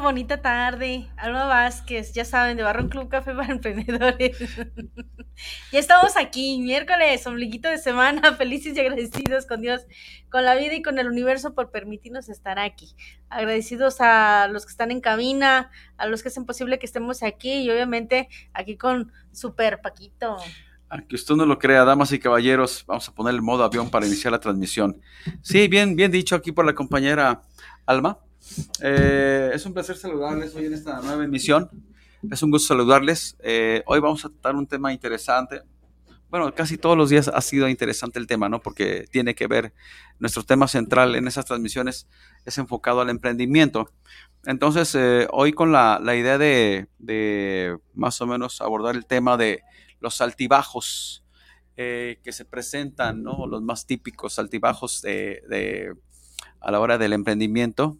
bonita tarde. Alma Vázquez, ya saben, de Barron Club Café para Emprendedores. ya estamos aquí, miércoles, ombliguito de semana, felices y agradecidos con Dios, con la vida y con el universo por permitirnos estar aquí. Agradecidos a los que están en cabina, a los que hacen posible que estemos aquí y obviamente aquí con Super Paquito. Aunque usted no lo crea, damas y caballeros, vamos a poner el modo avión para iniciar la transmisión. Sí, bien, bien dicho aquí por la compañera Alma. Eh, es un placer saludarles hoy en esta nueva emisión. Es un gusto saludarles. Eh, hoy vamos a tratar un tema interesante. Bueno, casi todos los días ha sido interesante el tema, ¿no? Porque tiene que ver, nuestro tema central en esas transmisiones es enfocado al emprendimiento. Entonces, eh, hoy con la, idea de, más o menos abordar el tema de los altibajos que se presentan, ¿no? Los más típicos altibajos de, a la hora del emprendimiento,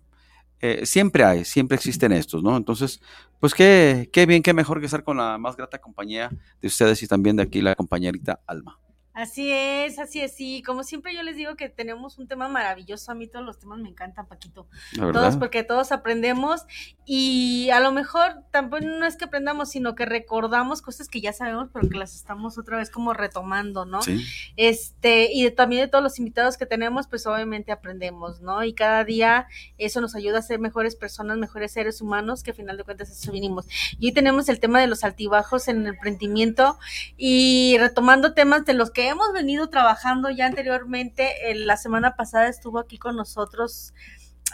eh, siempre hay, siempre existen estos, ¿no? Entonces, pues qué, qué bien, qué mejor que estar con la más grata compañía de ustedes y también de aquí la compañerita Alma. Así es, así es, sí. Como siempre yo les digo que tenemos un tema maravilloso. A mí todos los temas me encantan, Paquito. Todos porque todos aprendemos y a lo mejor tampoco no es que aprendamos, sino que recordamos cosas que ya sabemos, pero que las estamos otra vez como retomando, ¿no? Sí. Este, y también de todos los invitados que tenemos, pues obviamente aprendemos, ¿no? Y cada día eso nos ayuda a ser mejores personas, mejores seres humanos, que al final de cuentas eso vinimos. Y hoy tenemos el tema de los altibajos en el emprendimiento y retomando temas de los que hemos venido trabajando ya anteriormente. la semana pasada estuvo aquí con nosotros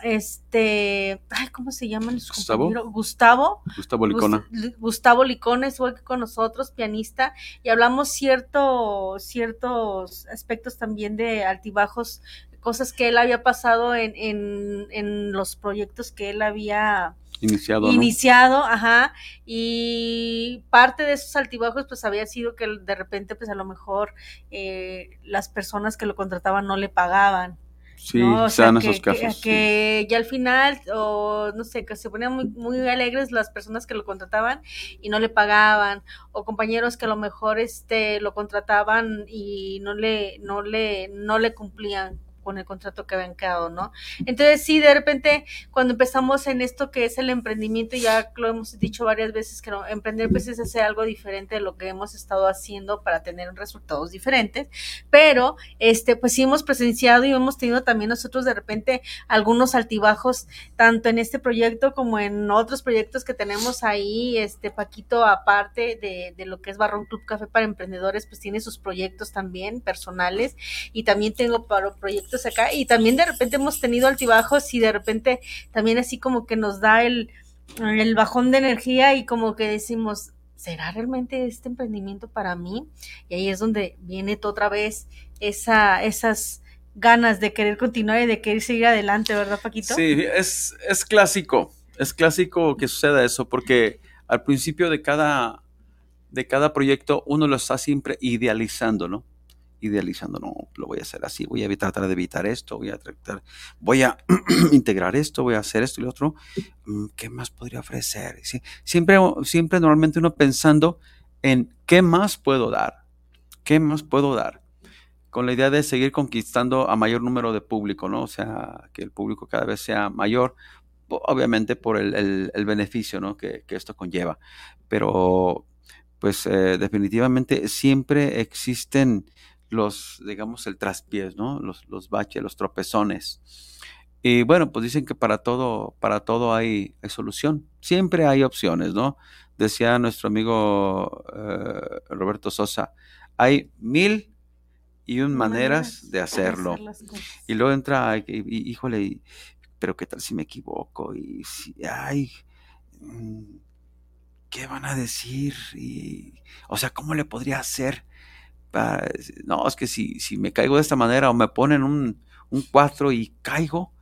este, ay, ¿cómo se llaman Gustavo. Gustavo. Gustavo Licona. Gustavo Licona estuvo aquí con nosotros, pianista, y hablamos cierto, ciertos aspectos también de altibajos, cosas que él había pasado en, en, en los proyectos que él había Iniciado. Iniciado, ajá. Y parte de esos altibajos, pues había sido que de repente, pues a lo mejor eh, las personas que lo contrataban no le pagaban. Sí, ¿no? sean esos casos. Que, ya al final, o no sé, que se ponían muy, muy alegres las personas que lo contrataban y no le pagaban, o compañeros que a lo mejor este lo contrataban y no le, no le, no le cumplían con el contrato que habían quedado, ¿no? Entonces sí, de repente cuando empezamos en esto que es el emprendimiento, ya lo hemos dicho varias veces, que emprender pues es hacer algo diferente de lo que hemos estado haciendo para tener resultados diferentes, pero este pues sí hemos presenciado y hemos tenido también nosotros de repente algunos altibajos, tanto en este proyecto como en otros proyectos que tenemos ahí, este Paquito, aparte de, de lo que es Barrón Club Café para Emprendedores, pues tiene sus proyectos también personales y también tengo para proyectos acá y también de repente hemos tenido altibajos y de repente también así como que nos da el, el bajón de energía y como que decimos, ¿será realmente este emprendimiento para mí? Y ahí es donde viene otra vez esa, esas ganas de querer continuar y de querer seguir adelante, ¿verdad, Paquito? Sí, es, es clásico, es clásico que suceda eso, porque al principio de cada, de cada proyecto uno lo está siempre idealizando, ¿no? Idealizando, no, lo voy a hacer así, voy a tratar de evitar esto, voy a tratar, voy a integrar esto, voy a hacer esto y lo otro, mm, ¿qué más podría ofrecer? Siempre, siempre normalmente uno pensando en qué más puedo dar, qué más puedo dar, con la idea de seguir conquistando a mayor número de público, ¿no? O sea, que el público cada vez sea mayor, obviamente por el, beneficio, ¿no? Que, esto conlleva, pero pues eh, definitivamente siempre existen los, digamos, el traspiés, ¿no? Los, los baches, los tropezones. Y bueno, pues dicen que para todo, para todo hay, solución. Siempre hay opciones, ¿no? Decía nuestro amigo eh, Roberto Sosa, hay mil y un maneras, de hacerlo. y luego entra, híjole, pero qué tal si me equivoco y si, ay, mm, ¿qué van a decir? Y, o sea, ¿cómo le podría hacer? No, es que si, si me caigo de esta manera o me ponen un, un 4 y caigo,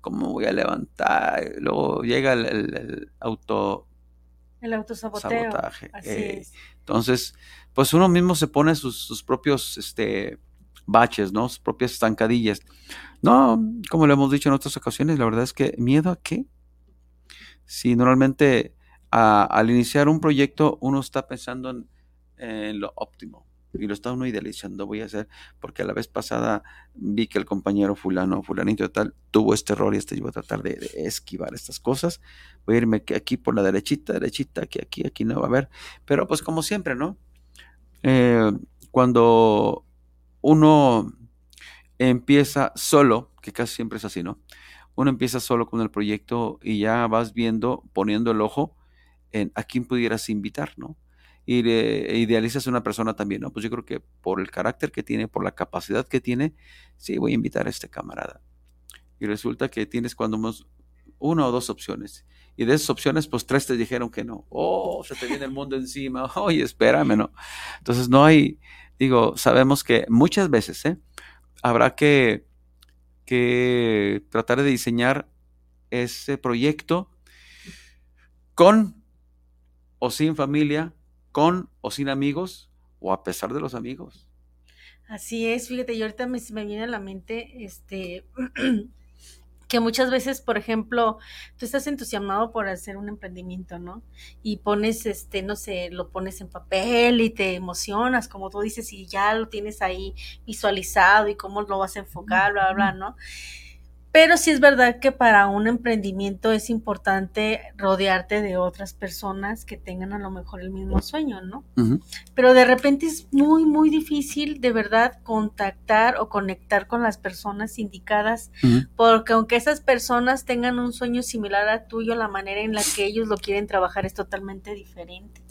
¿cómo voy a levantar? Luego llega el, auto... El autosabotaje. Eh, entonces, pues uno mismo se pone sus, sus propios este, baches, ¿no? Sus propias estancadillas. No, como lo hemos dicho en otras ocasiones, la verdad es que miedo a qué? Si normalmente al iniciar un proyecto uno está pensando en, lo óptimo y lo está uno idealizando, voy a hacer, porque a la vez pasada vi que el compañero fulano, fulanito tal, tuvo este error y este yo voy a tratar de, esquivar estas cosas, voy a irme aquí por la derechita, derechita, aquí, aquí, aquí no va a haber, pero pues como siempre, ¿no? Eh, cuando uno empieza solo, que casi siempre es así, ¿no? Uno empieza solo con el proyecto y ya vas viendo, poniendo el ojo en a quién pudieras invitar, ¿no? Y le, idealizas a una persona también, ¿no? Pues yo creo que por el carácter que tiene, por la capacidad que tiene, sí, voy a invitar a este camarada. Y resulta que tienes cuando una o dos opciones. Y de esas opciones, pues tres te dijeron que no. Oh, se te viene el mundo encima. Oye, espérame, ¿no? Entonces no hay, digo, sabemos que muchas veces, ¿eh? Habrá que, que tratar de diseñar ese proyecto con o sin familia, con o sin amigos, o a pesar de los amigos. Así es, fíjate, y ahorita me, me viene a la mente, este, que muchas veces, por ejemplo, tú estás entusiasmado por hacer un emprendimiento, ¿no? Y pones, este, no sé, lo pones en papel y te emocionas, como tú dices, y ya lo tienes ahí visualizado y cómo lo vas a enfocar, bla, bla, bla, ¿no? Pero sí es verdad que para un emprendimiento es importante rodearte de otras personas que tengan a lo mejor el mismo sueño, ¿no? Pero de repente es muy, muy difícil de verdad contactar o conectar con las personas indicadas, porque aunque esas personas tengan un sueño similar a tuyo, la manera en la que ellos lo quieren trabajar es totalmente diferente.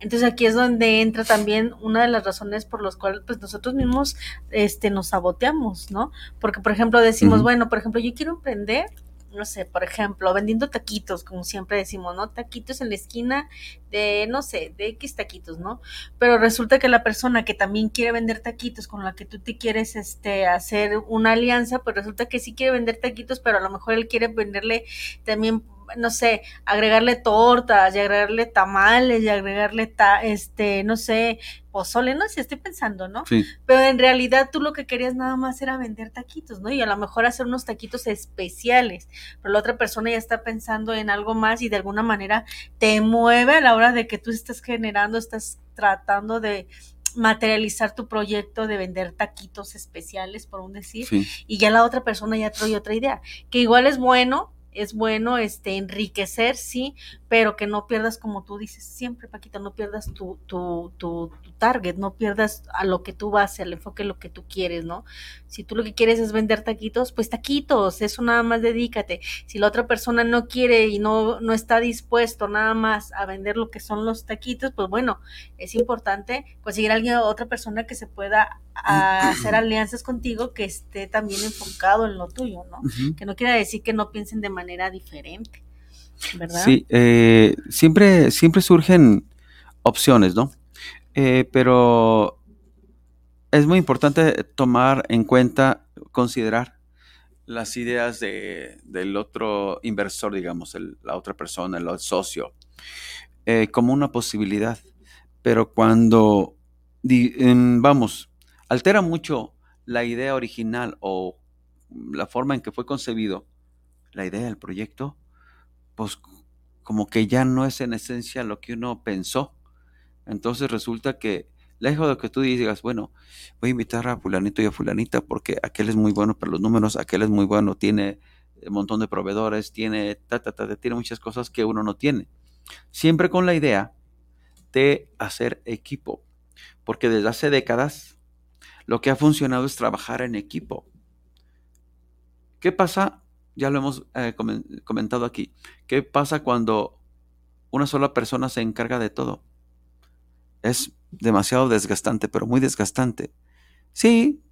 Entonces aquí es donde entra también una de las razones por las cuales pues nosotros mismos este nos saboteamos, ¿no? Porque por ejemplo decimos, bueno, por ejemplo, yo quiero emprender no sé, por ejemplo, vendiendo taquitos, como siempre decimos, ¿no? Taquitos en la esquina de, no sé, de X taquitos, ¿no? Pero resulta que la persona que también quiere vender taquitos, con la que tú te quieres, este, hacer una alianza, pues resulta que sí quiere vender taquitos, pero a lo mejor él quiere venderle también no sé, agregarle tortas y agregarle tamales y agregarle, ta, este, no sé, pozole, no sé, estoy pensando, ¿no? Sí. Pero en realidad tú lo que querías nada más era vender taquitos, ¿no? Y a lo mejor hacer unos taquitos especiales, pero la otra persona ya está pensando en algo más y de alguna manera te mueve a la hora de que tú estás generando, estás tratando de materializar tu proyecto de vender taquitos especiales, por un decir, y ya la otra persona ya trae otra idea, que igual es bueno, es bueno este enriquecer, sí, pero que no pierdas, como tú dices siempre, Paquita, no pierdas tu, tu, tu, target, no pierdas a lo que tú vas, al enfoque, lo que tú quieres, ¿no? Si tú lo que quieres es vender taquitos, pues taquitos, eso nada más dedícate. Si la otra persona no quiere y no, no está dispuesto nada más a vender lo que son los taquitos, pues bueno, es importante conseguir a alguien, otra persona que se pueda hacer alianzas contigo que esté también enfocado en lo tuyo, ¿no? Que no quiera decir que no piensen de manera diferente. ¿verdad? Sí, eh, siempre, siempre surgen opciones, ¿no? Eh, pero es muy importante tomar en cuenta, considerar las ideas de, del otro inversor, digamos, la otra persona, el socio, eh, como una posibilidad. Pero cuando, vamos, altera mucho la idea original o la forma en que fue concebido la idea del proyecto, pues como que ya no es en esencia lo que uno pensó. Entonces resulta que, lejos de que tú digas, bueno, voy a invitar a fulanito y a fulanita porque aquel es muy bueno para los números, aquel es muy bueno, tiene un montón de proveedores, tiene, tiene muchas cosas que uno no tiene. Siempre con la idea de hacer equipo, porque desde hace décadas lo que ha funcionado es trabajar en equipo. ¿Qué pasa ya lo hemos eh, comentado aquí. ¿Qué pasa cuando una sola persona se encarga de todo? Es demasiado desgastante, pero muy desgastante. Sí,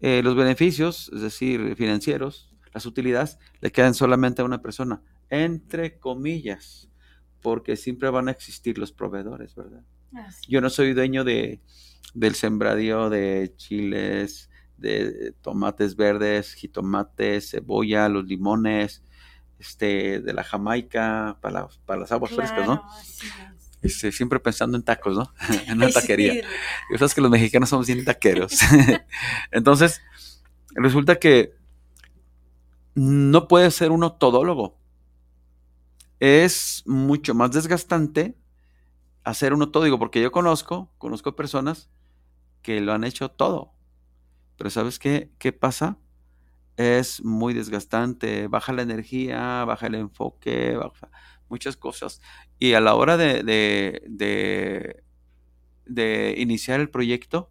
eh, los beneficios, es decir, financieros, las utilidades le quedan solamente a una persona, entre comillas, porque siempre van a existir los proveedores, ¿verdad? Yo no soy dueño de, del sembradío de chiles, de tomates verdes, jitomates, cebolla, los limones, este, de la Jamaica, para, para las aguas frescas, ¿no? Este, siempre pensando en tacos, ¿no? en una taquería. Y sabes que los mexicanos somos bien taqueros. Entonces, resulta que no puede ser uno todólogo. Es mucho más desgastante hacer uno todo, digo, porque yo conozco, conozco personas que lo han hecho todo. Pero ¿sabes qué? ¿Qué pasa? Es muy desgastante, baja la energía, baja el enfoque, baja muchas cosas. Y a la hora de, de, de, iniciar el proyecto,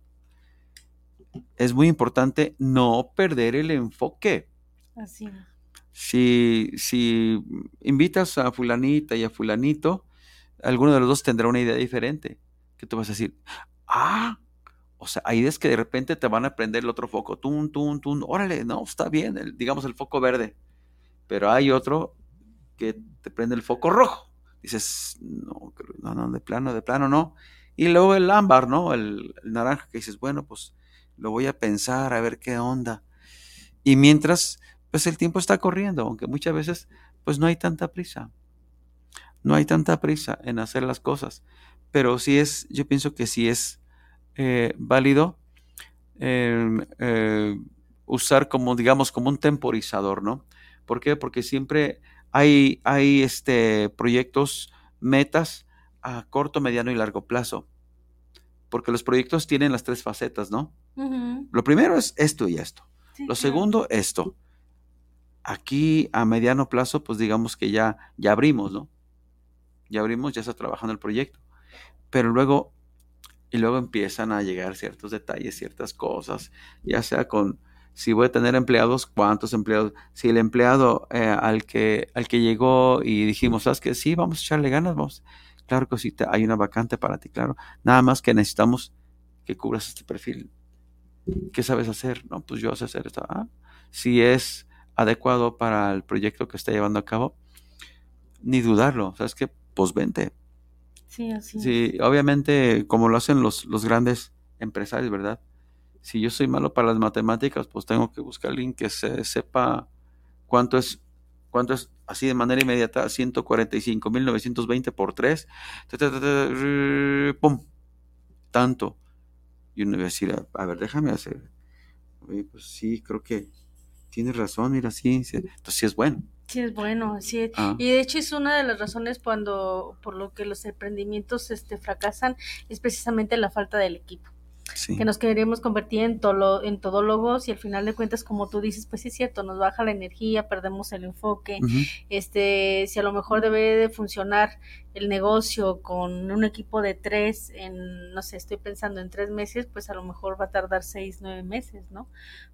es muy importante no perder el enfoque. Así. Si, si invitas a fulanita y a fulanito, alguno de los dos tendrá una idea diferente. Que tú vas a decir, ah, o sea, hay ideas que de repente te van a prender el otro foco, tun, tun, tun, órale, no, está bien, digamos el foco verde. Pero hay otro que te prende el foco rojo. Dices, no, no, no, de plano, de plano no. Y luego el ámbar, ¿no? El, naranja que dices, bueno, pues lo voy a pensar, a ver qué onda. Y mientras, pues el tiempo está corriendo, aunque muchas veces, pues no hay tanta prisa. No hay tanta prisa en hacer las cosas. Pero sí es, yo pienso que sí es eh, válido em, eh, usar como, digamos, como un temporizador, ¿no? ¿Por qué? Porque siempre hay, hay este, proyectos, metas a corto, mediano y largo plazo. Porque los proyectos tienen las tres facetas, ¿no? Lo primero es esto y esto. Lo segundo, esto. Aquí a mediano plazo, pues digamos que ya, ya abrimos, ¿no? Ya abrimos, ya está trabajando el proyecto. Pero luego, y luego empiezan a llegar ciertos detalles, ciertas cosas, ya sea con si voy a tener empleados, cuántos empleados, si el empleado eh, al, que, al que llegó y dijimos, ¿sabes que Sí, vamos a echarle ganas, vamos. Claro que sí, hay una vacante para ti, claro. Nada más que necesitamos que cubras este perfil. ¿Qué sabes hacer? No, pues yo sé hacer esto. Ah, si es adecuado para el proyecto que está llevando a cabo, ni dudarlo. ¿Sabes qué? Pues vente. Sí, así. Sí, obviamente, como lo hacen los, los grandes empresarios, ¿verdad? si yo soy malo para las matemáticas, pues tengo que buscar a alguien que se sepa cuánto es, cuánto es así de manera inmediata, 145.920 por 3, ¡pum! Tanto. Y uno va a decir, a, ver, déjame hacer. pues sí, creo que tienes razón, mira, sí, entonces sí es bueno. Sí, es bueno, sí. Ah. Y de hecho es una de las razones cuando, por lo que los emprendimientos este, fracasan, es precisamente la falta del equipo que nos queremos convertir en, tolo, en todólogos y al final de cuentas, como tú dices, pues sí es cierto, nos baja la energía, perdemos el enfoque, este, si a lo mejor debe de funcionar el negocio con un equipo de tres en, no sé, estoy pensando en tres meses, pues a lo mejor va a tardar seis, nueve meses, ¿no?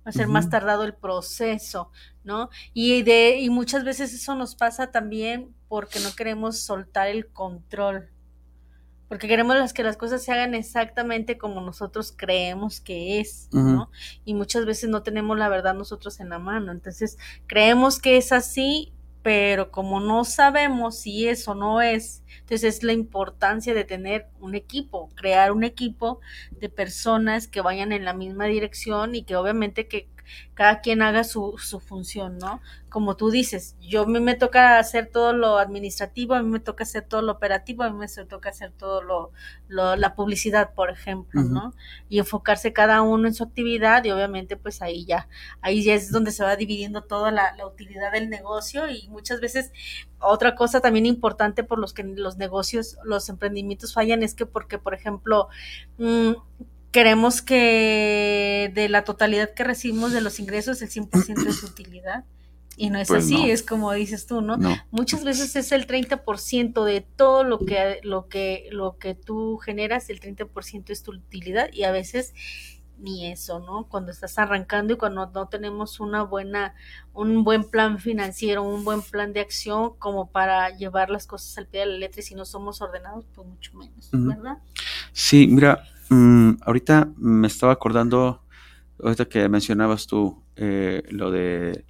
Va a ser más tardado el proceso, ¿no? Y de, y muchas veces eso nos pasa también porque no queremos soltar el control porque queremos las que las cosas se hagan exactamente como nosotros creemos que es, ¿no? Y muchas veces no tenemos la verdad nosotros en la mano, entonces creemos que es así, pero como no sabemos si es o no es, entonces es la importancia de tener un equipo, crear un equipo de personas que vayan en la misma dirección y que obviamente que cada quien haga su, su función, ¿no? Como tú dices, yo a mí me toca hacer todo lo administrativo, a mí me toca hacer todo lo operativo, a mí me toca hacer todo lo, la publicidad, por ejemplo, ¿no? Y enfocarse cada uno en su actividad y obviamente pues ahí ya, ahí ya es donde se va dividiendo toda la, utilidad del negocio y muchas veces otra cosa también importante por los que los negocios, los emprendimientos fallan es que porque, por ejemplo, mmm, queremos que de la totalidad que recibimos de los ingresos, el 100% es utilidad. Y no es pues así, es como dices tú, ¿no? Muchas veces es el 30% de todo lo que, lo, que, lo que tú generas, el 30% es tu utilidad y a veces ni eso, ¿no? Cuando estás arrancando y cuando no tenemos una buena, un buen plan financiero, un buen plan de acción como para llevar las cosas al pie de la letra y si no somos ordenados, pues mucho menos, ¿verdad? Sí, mira, Mm, ahorita me estaba acordando, ahorita que mencionabas tú eh, lo de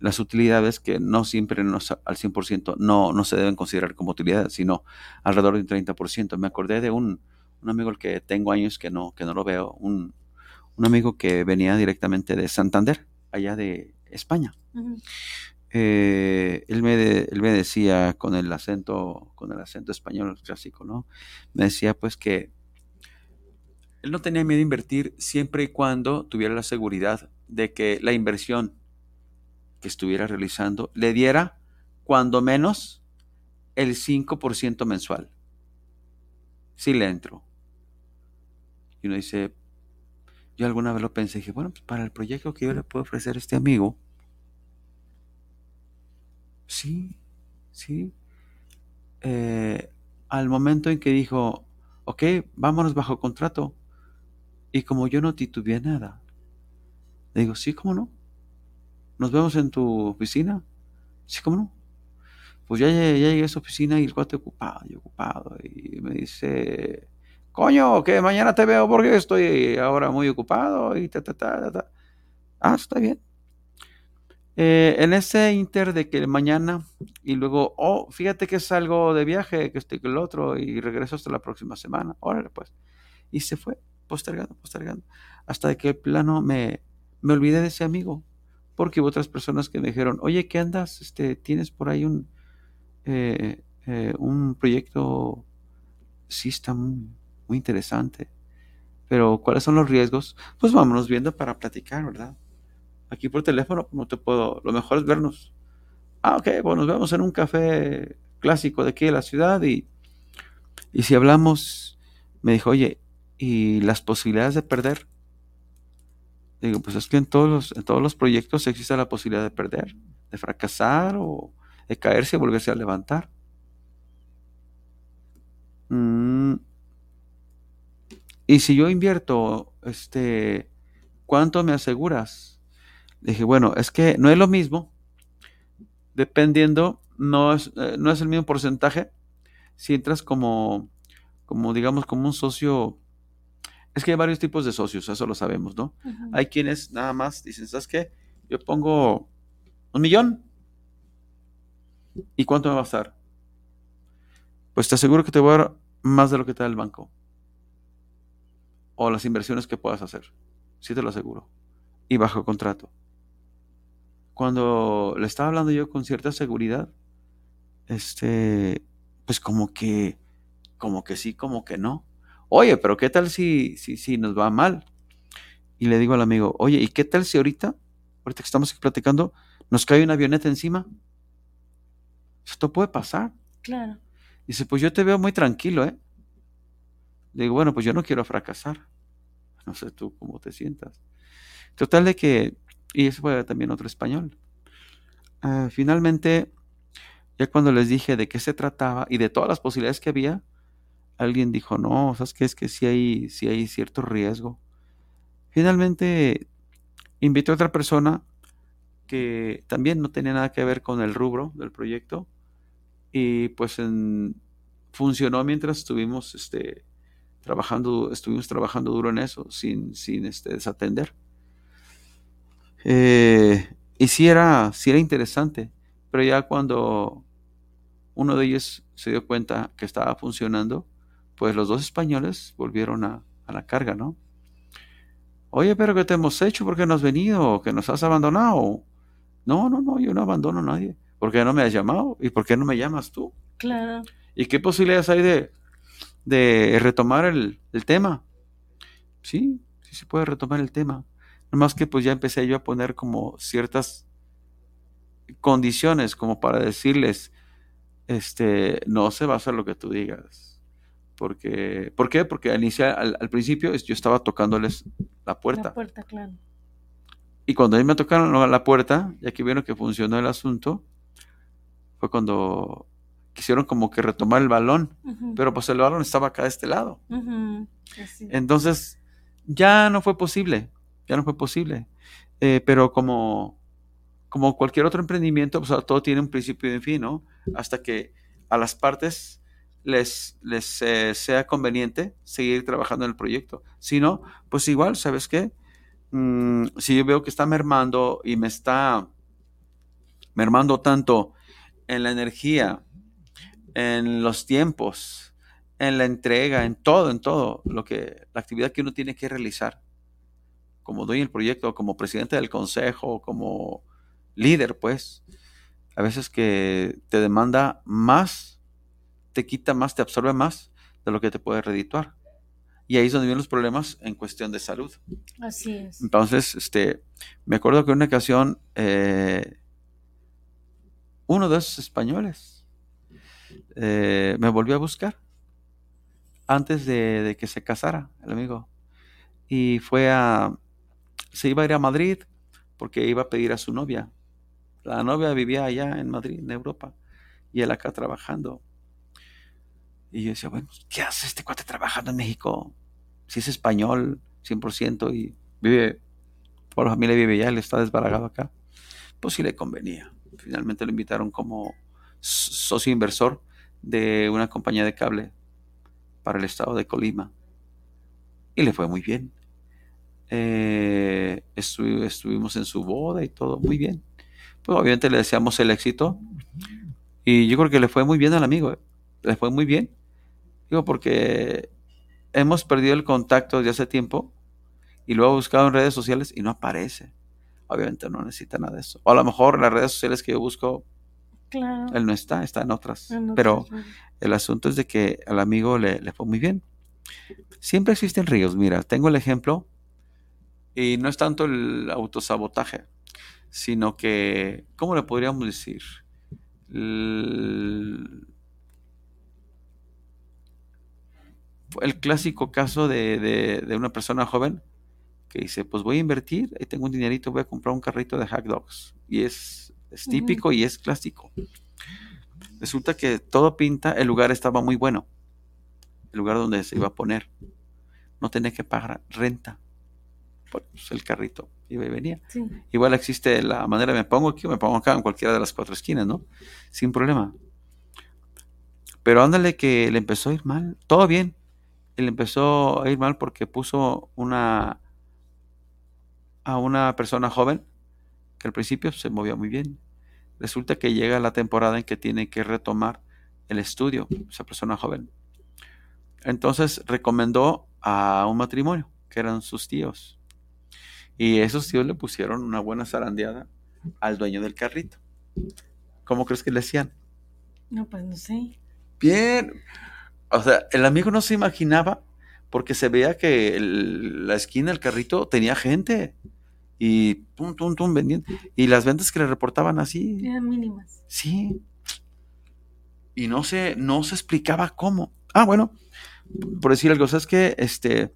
las utilidades que no siempre al 100% no, no se deben considerar como utilidades, sino alrededor de un 30%. Me acordé de un, un amigo el que tengo años que no, que no lo veo, un, un amigo que venía directamente de Santander, allá de España. Eh, él, me él, me decía con el acento, con el acento español clásico, ¿no? Me decía pues que él no tenía miedo de invertir siempre y cuando tuviera la seguridad de que la inversión que estuviera realizando le diera cuando menos el 5% mensual. Si le entro. Y uno dice, yo alguna vez lo pensé, dije, bueno, pues para el proyecto que yo le puedo ofrecer a este amigo, sí, sí. Eh, al momento en que dijo, ok, vámonos bajo contrato. Y como yo no titubeé nada, le digo, sí, ¿cómo no? ¿Nos vemos en tu oficina? Sí, ¿cómo no? Pues ya, ya, llegué a su oficina y el cuate ocupado y ocupado. Y me dice, coño, que mañana te veo porque estoy ahora muy ocupado y ta, ta, ta, ta. Ah, está bien. Eh, en ese inter de que mañana y luego, oh, fíjate que salgo de viaje, que estoy con el otro y regreso hasta la próxima semana. Órale, pues. Y se fue postergando, postergando, hasta que el plano me, me olvidé de ese amigo, porque hubo otras personas que me dijeron, oye, ¿qué andas? Este, ¿Tienes por ahí un, eh, eh, un proyecto? Sí, está muy, muy interesante. Pero, ¿cuáles son los riesgos? Pues vámonos viendo para platicar, ¿verdad? Aquí por teléfono no te puedo, lo mejor es vernos. Ah, ok, pues nos vemos en un café clásico de aquí de la ciudad y, y si hablamos, me dijo, oye, ¿y las posibilidades de perder? Digo, pues es que en todos los, en todos los proyectos existe la posibilidad de perder, de fracasar o de caerse y volverse a levantar. Mm, y si yo invierto, este, ¿cuánto me aseguras? Dije, bueno, es que no es lo mismo, dependiendo, no es, eh, no es el mismo porcentaje si entras como, como, digamos, como un socio. Es que hay varios tipos de socios, eso lo sabemos, ¿no? Hay quienes nada más dicen, ¿sabes qué? Yo pongo un millón. ¿Y cuánto me va a estar? Pues te aseguro que te voy a dar más de lo que te da el banco o las inversiones que puedas hacer. Sí te lo aseguro. Y bajo contrato. Cuando le estaba hablando yo con cierta seguridad, este, pues como que, como que sí, como que no. Oye, pero ¿qué tal si, si, si nos va mal? Y le digo al amigo, oye, ¿y qué tal si ahorita, ahorita que estamos aquí platicando, nos cae una avioneta encima? Esto puede pasar. Claro. Dice, pues yo te veo muy tranquilo, ¿eh? digo, bueno, pues yo no quiero fracasar. No sé tú cómo te sientas. Total de que, y eso fue también otro español. Ah, finalmente, ya cuando les dije de qué se trataba y de todas las posibilidades que había, alguien dijo, no, ¿sabes qué? Es que sí hay, hay cierto riesgo. Finalmente, invité a otra persona que también no tenía nada que ver con el rubro del proyecto y pues funcionó mientras estuvimos este, trabajando, estuvimos trabajando duro en eso, sin, sin este, desatender. Eh, y sí era, sí era interesante, pero ya cuando uno de ellos se dio cuenta que estaba funcionando, pues los dos españoles volvieron a, a la carga, ¿no? Oye, pero ¿qué te hemos hecho? ¿Por qué no has venido? ¿Que nos has abandonado? No, no, no, yo no abandono a nadie. ¿Por qué no me has llamado? ¿Y por qué no me llamas tú? Claro. ¿Y qué posibilidades hay de, de retomar el, tema. Sí, sí se puede retomar el tema. Nomás que pues ya empecé yo a poner como ciertas condiciones como para decirles, este, no se va a hacer lo que tú digas. Porque, ¿Por qué? Porque al, iniciar, al, principio yo estaba tocándoles la puerta. La puerta, claro. Y cuando ellos me tocaron la puerta, ya que vieron que funcionó el asunto, fue cuando quisieron como que retomar el balón, pero pues el balón estaba acá de este lado. Entonces, ya no fue posible, ya no fue posible. Eh, pero como, como cualquier otro emprendimiento, pues todo tiene un principio y un fin, ¿no? Hasta que a las partes les, les eh, sea conveniente seguir trabajando en el proyecto. Si no, pues igual, ¿sabes qué? Mm, si yo veo que está mermando y me está mermando tanto en la energía, en los tiempos, en la entrega, en todo, en todo, lo que, la actividad que uno tiene que realizar. Como dueño del proyecto, como presidente del consejo, como líder, pues, a veces que te demanda más, te quita más, te absorbe más de lo que te puede redituar. Y ahí es donde vienen los problemas en cuestión de salud. Así es. Entonces, este, me acuerdo que en una ocasión, eh, uno de esos españoles eh, me volvió a buscar antes de, de, que se casara el amigo. Y fue a, se iba a ir a Madrid porque iba a pedir a su novia. La novia vivía allá en Madrid, en Europa, y él acá trabajando. Y yo decía, bueno, ¿qué hace este cuate trabajando en México? Si es español, 100%, y vive, por la familia vive allá, él está desbaragado acá. Pues sí le convenía. Finalmente lo invitaron como socio inversor de una compañía de cable para el estado de Colima. Y le fue muy bien. Eh, estu estuvimos en su boda y todo muy bien. Pues obviamente le deseamos el éxito. Y yo creo que le fue muy bien al amigo. ¿eh? Le fue muy bien. Digo, porque hemos perdido el contacto desde hace tiempo y lo he buscado en redes sociales y no aparece. Obviamente no necesita nada de eso. O a lo mejor las redes sociales que yo busco, claro. él no está, está en otras. En otras, Pero claro. el asunto es de que al amigo le, le fue muy bien. Siempre existen ríos. Mira, tengo el ejemplo y no es tanto el autosabotaje, sino que, ¿cómo le podríamos decir? El, el clásico caso de, de, de, una persona joven que dice, pues voy a invertir, ahí tengo un dinerito, voy a comprar un carrito de hot dogs. Y es, es típico uh -huh. y es clásico. Resulta que todo pinta, el lugar estaba muy bueno, el lugar donde se iba a poner. No tenía que pagar renta. Pues el carrito iba y venía. Sí. Igual existe la manera, me pongo aquí o me pongo acá en cualquiera de las cuatro esquinas, ¿no? Sin problema. Pero ándale que le empezó a ir mal, todo bien. Y le empezó a ir mal porque puso una a una persona joven que al principio se movía muy bien. Resulta que llega la temporada en que tiene que retomar el estudio, esa persona joven. Entonces recomendó a un matrimonio, que eran sus tíos. Y esos tíos le pusieron una buena zarandeada al dueño del carrito. ¿Cómo crees que le hacían? No, pues no sé. Bien. O sea, el amigo no se imaginaba porque se veía que el, la esquina del carrito tenía gente y tum, tum, tum, vendiendo. Y las ventas que le reportaban así. Eran mínimas. Sí. Y no se, no se explicaba cómo. Ah, bueno, por decir algo, ¿sabes qué? Este,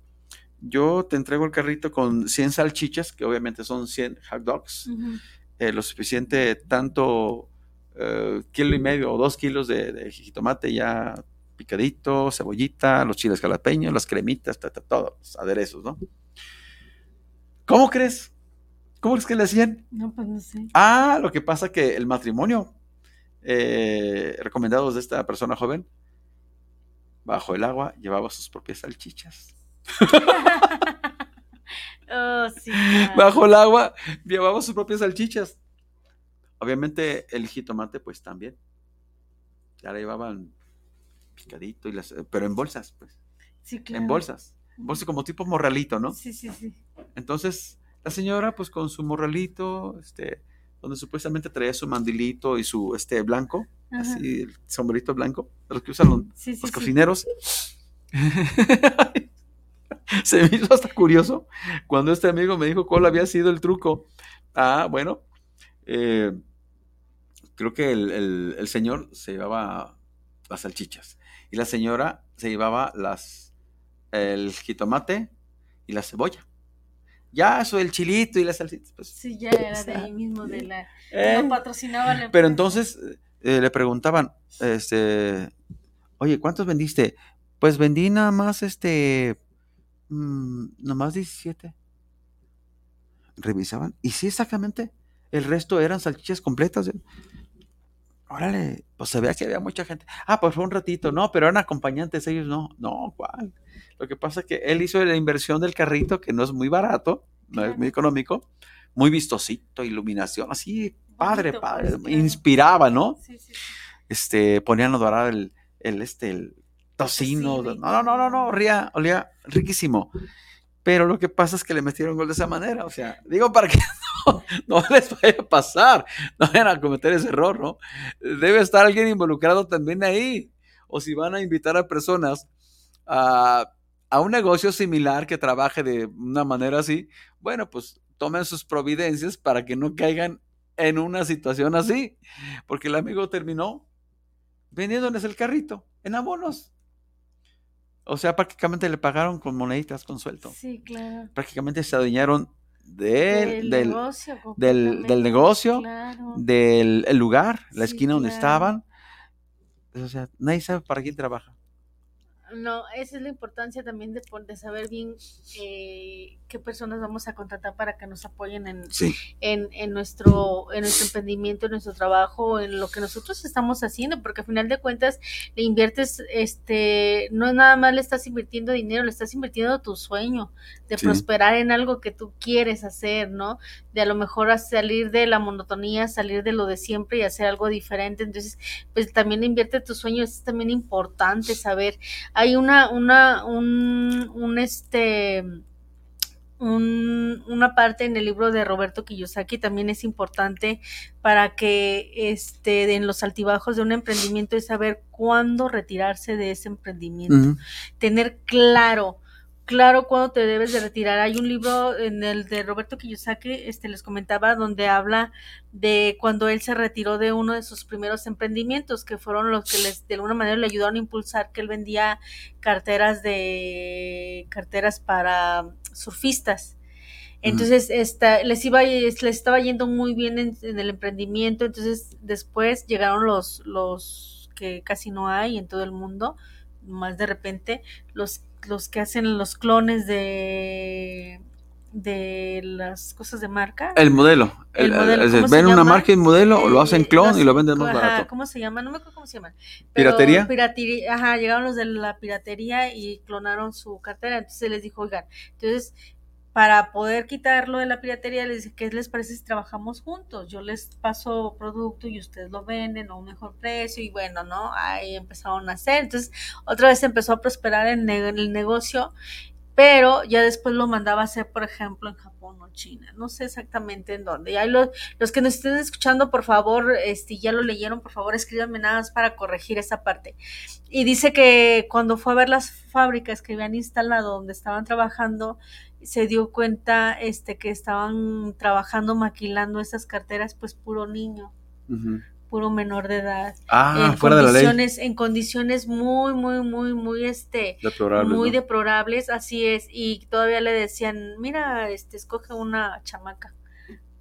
yo te entrego el carrito con 100 salchichas, que obviamente son 100 hot dogs, uh -huh. eh, lo suficiente, tanto eh, kilo y medio o dos kilos de, de, jitomate ya picadito, cebollita, los chiles jalapeños, las cremitas, ta, ta, todos los aderezos, ¿no? ¿Cómo crees? ¿Cómo crees que le hacían? No, pues no sé. Ah, lo que pasa que el matrimonio eh, recomendados de esta persona joven, bajo el agua, llevaba sus propias salchichas. oh, sí, claro. Bajo el agua llevaba sus propias salchichas. Obviamente el jitomate pues también. Ya la llevaban picadito, y las, pero en bolsas, pues. Sí, claro. En bolsas. Bolsas como tipo morralito, ¿no? Sí, sí, sí. Entonces, la señora pues con su morralito, este, donde supuestamente traía su mandilito y su este blanco, Ajá. así el sombrerito blanco, de los que usan los, sí, sí, los sí. cocineros. Se me hizo hasta curioso cuando este amigo me dijo cuál había sido el truco. Ah, bueno, eh, creo que el, el, el, señor se llevaba las salchichas y la señora se llevaba las, el jitomate y la cebolla. Ya, eso del chilito y las salchichas. Pues, sí, ya era de ahí mismo, de la. Eh, no patrocinaba la Pero entonces eh, le preguntaban, este, oye, ¿cuántos vendiste? Pues vendí nada más este mmm, nomás 17. Revisaban. Y sí, exactamente. El resto eran salchichas completas. ¿eh? Órale, pues se veía que había mucha gente. Ah, pues fue un ratito. No, pero eran acompañantes ellos, no. No, ¿cuál? Lo que pasa es que él hizo la inversión del carrito, que no es muy barato, no es muy económico, muy vistosito, iluminación, así, padre, Bonito, padre, pues, claro. inspiraba, ¿no? Sí, sí, sí. Este, ponían a dorar el, el, este, el tocino. No, no, no, no, no, olía, olía riquísimo. Pero lo que pasa es que le metieron gol de esa manera. O sea, digo para que no, les vaya a pasar, no vayan a cometer ese error, ¿no? Debe estar alguien involucrado también ahí. O si van a invitar a personas a, a un negocio similar que trabaje de una manera así, bueno, pues tomen sus providencias para que no caigan en una situación así. Porque el amigo terminó vendiéndoles el carrito en abonos. O sea, prácticamente le pagaron con moneditas con sueldo. Sí, claro. Prácticamente se adueñaron del, del, negocio. del- del negocio, Claro. del el lugar, la Sí, esquina donde claro. estaban. O sea, nadie sabe para quién trabaja. No, esa es la importancia también de, de saber bien eh, qué personas vamos a contratar para que nos apoyen en, Sí. en, en nuestro, en nuestro emprendimiento, en nuestro trabajo, en lo que nosotros estamos haciendo, porque al final de cuentas le inviertes, este, no nada más le estás invirtiendo dinero, le estás invirtiendo tu sueño de Sí. prosperar en algo que tú quieres hacer, ¿no? De a lo mejor salir de la monotonía, salir de lo de siempre y hacer algo diferente. Entonces, pues también invierte tu sueño, es también importante saber. Hay una, una, un, un este un- una parte en el libro de Roberto Kiyosaki también es importante para que este en los altibajos de un emprendimiento es saber cuándo retirarse de ese emprendimiento, tener claro claro cuándo te debes de retirar. Hay un libro en el de Roberto Kiyosaki, este les comentaba donde habla de cuando él se retiró de uno de sus primeros emprendimientos, que fueron los que les de alguna manera le ayudaron a impulsar que él vendía carteras de carteras para surfistas. Entonces, esta, les iba, les estaba yendo muy bien en, en el emprendimiento. Entonces, después llegaron los, los que casi no hay en todo el mundo, más de repente, los, los que hacen los clones de de las cosas de marca. El modelo. El El- modelo, es- ¿cómo se ven una llama? marca y modelo, o lo hacen clon los- y lo venden más ajá, barato. ¿Cómo se llama? No me acuerdo cómo se llaman. ¿Piratería? piratería, ajá, llegaron los de la piratería y clonaron su cartera. Entonces les dijo, oigan, entonces para poder quitarlo de la piratería, les dije, ¿qué les parece si trabajamos juntos? Yo les paso producto y ustedes lo venden a un mejor precio y bueno, ¿no? Ahí empezaron a hacer. Entonces, otra vez empezó a prosperar en, el negocio, pero ya después lo mandaba a hacer, por ejemplo, en Japón o China. No sé exactamente en dónde. Y ahí los, los que nos estén escuchando, por favor, este, ya lo leyeron, por favor, escríbanme nada más para corregir esa parte. Y dice que cuando fue a ver las fábricas que habían instalado donde estaban trabajando, se dio cuenta este que estaban trabajando maquilando esas carteras pues puro niño, puro menor de edad, Ah, en fuera de la ley. condiciones en condiciones muy muy muy muy este Deplorable. muy ¿no? deplorables, así es, y todavía le decían, mira, este, escoge una chamaca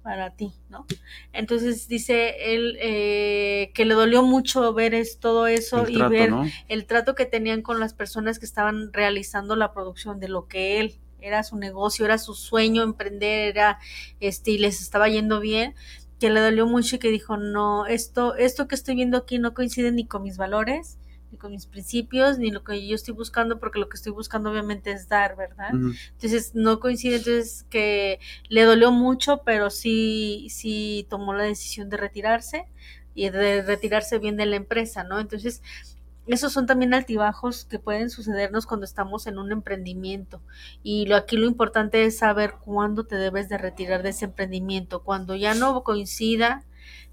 para ti, ¿no? Entonces dice él eh, que le dolió mucho ver es, todo eso El y trato, ver ¿no? el trato que tenían con las personas que estaban realizando la producción de lo que él era su negocio, era su sueño emprender, era este y les estaba yendo bien, que le dolió mucho y que dijo, "No, esto esto que estoy viendo aquí no coincide ni con mis valores, ni con mis principios, ni lo que yo estoy buscando, porque lo que estoy buscando obviamente es dar, ¿verdad? Entonces no coincide, entonces que le dolió mucho, pero sí, sí tomó la decisión de retirarse y de retirarse bien de la empresa, ¿no? Entonces, esos son también altibajos que pueden sucedernos cuando estamos en un emprendimiento. Y lo, aquí lo importante es saber cuándo te debes de retirar de ese emprendimiento, cuando ya no coincida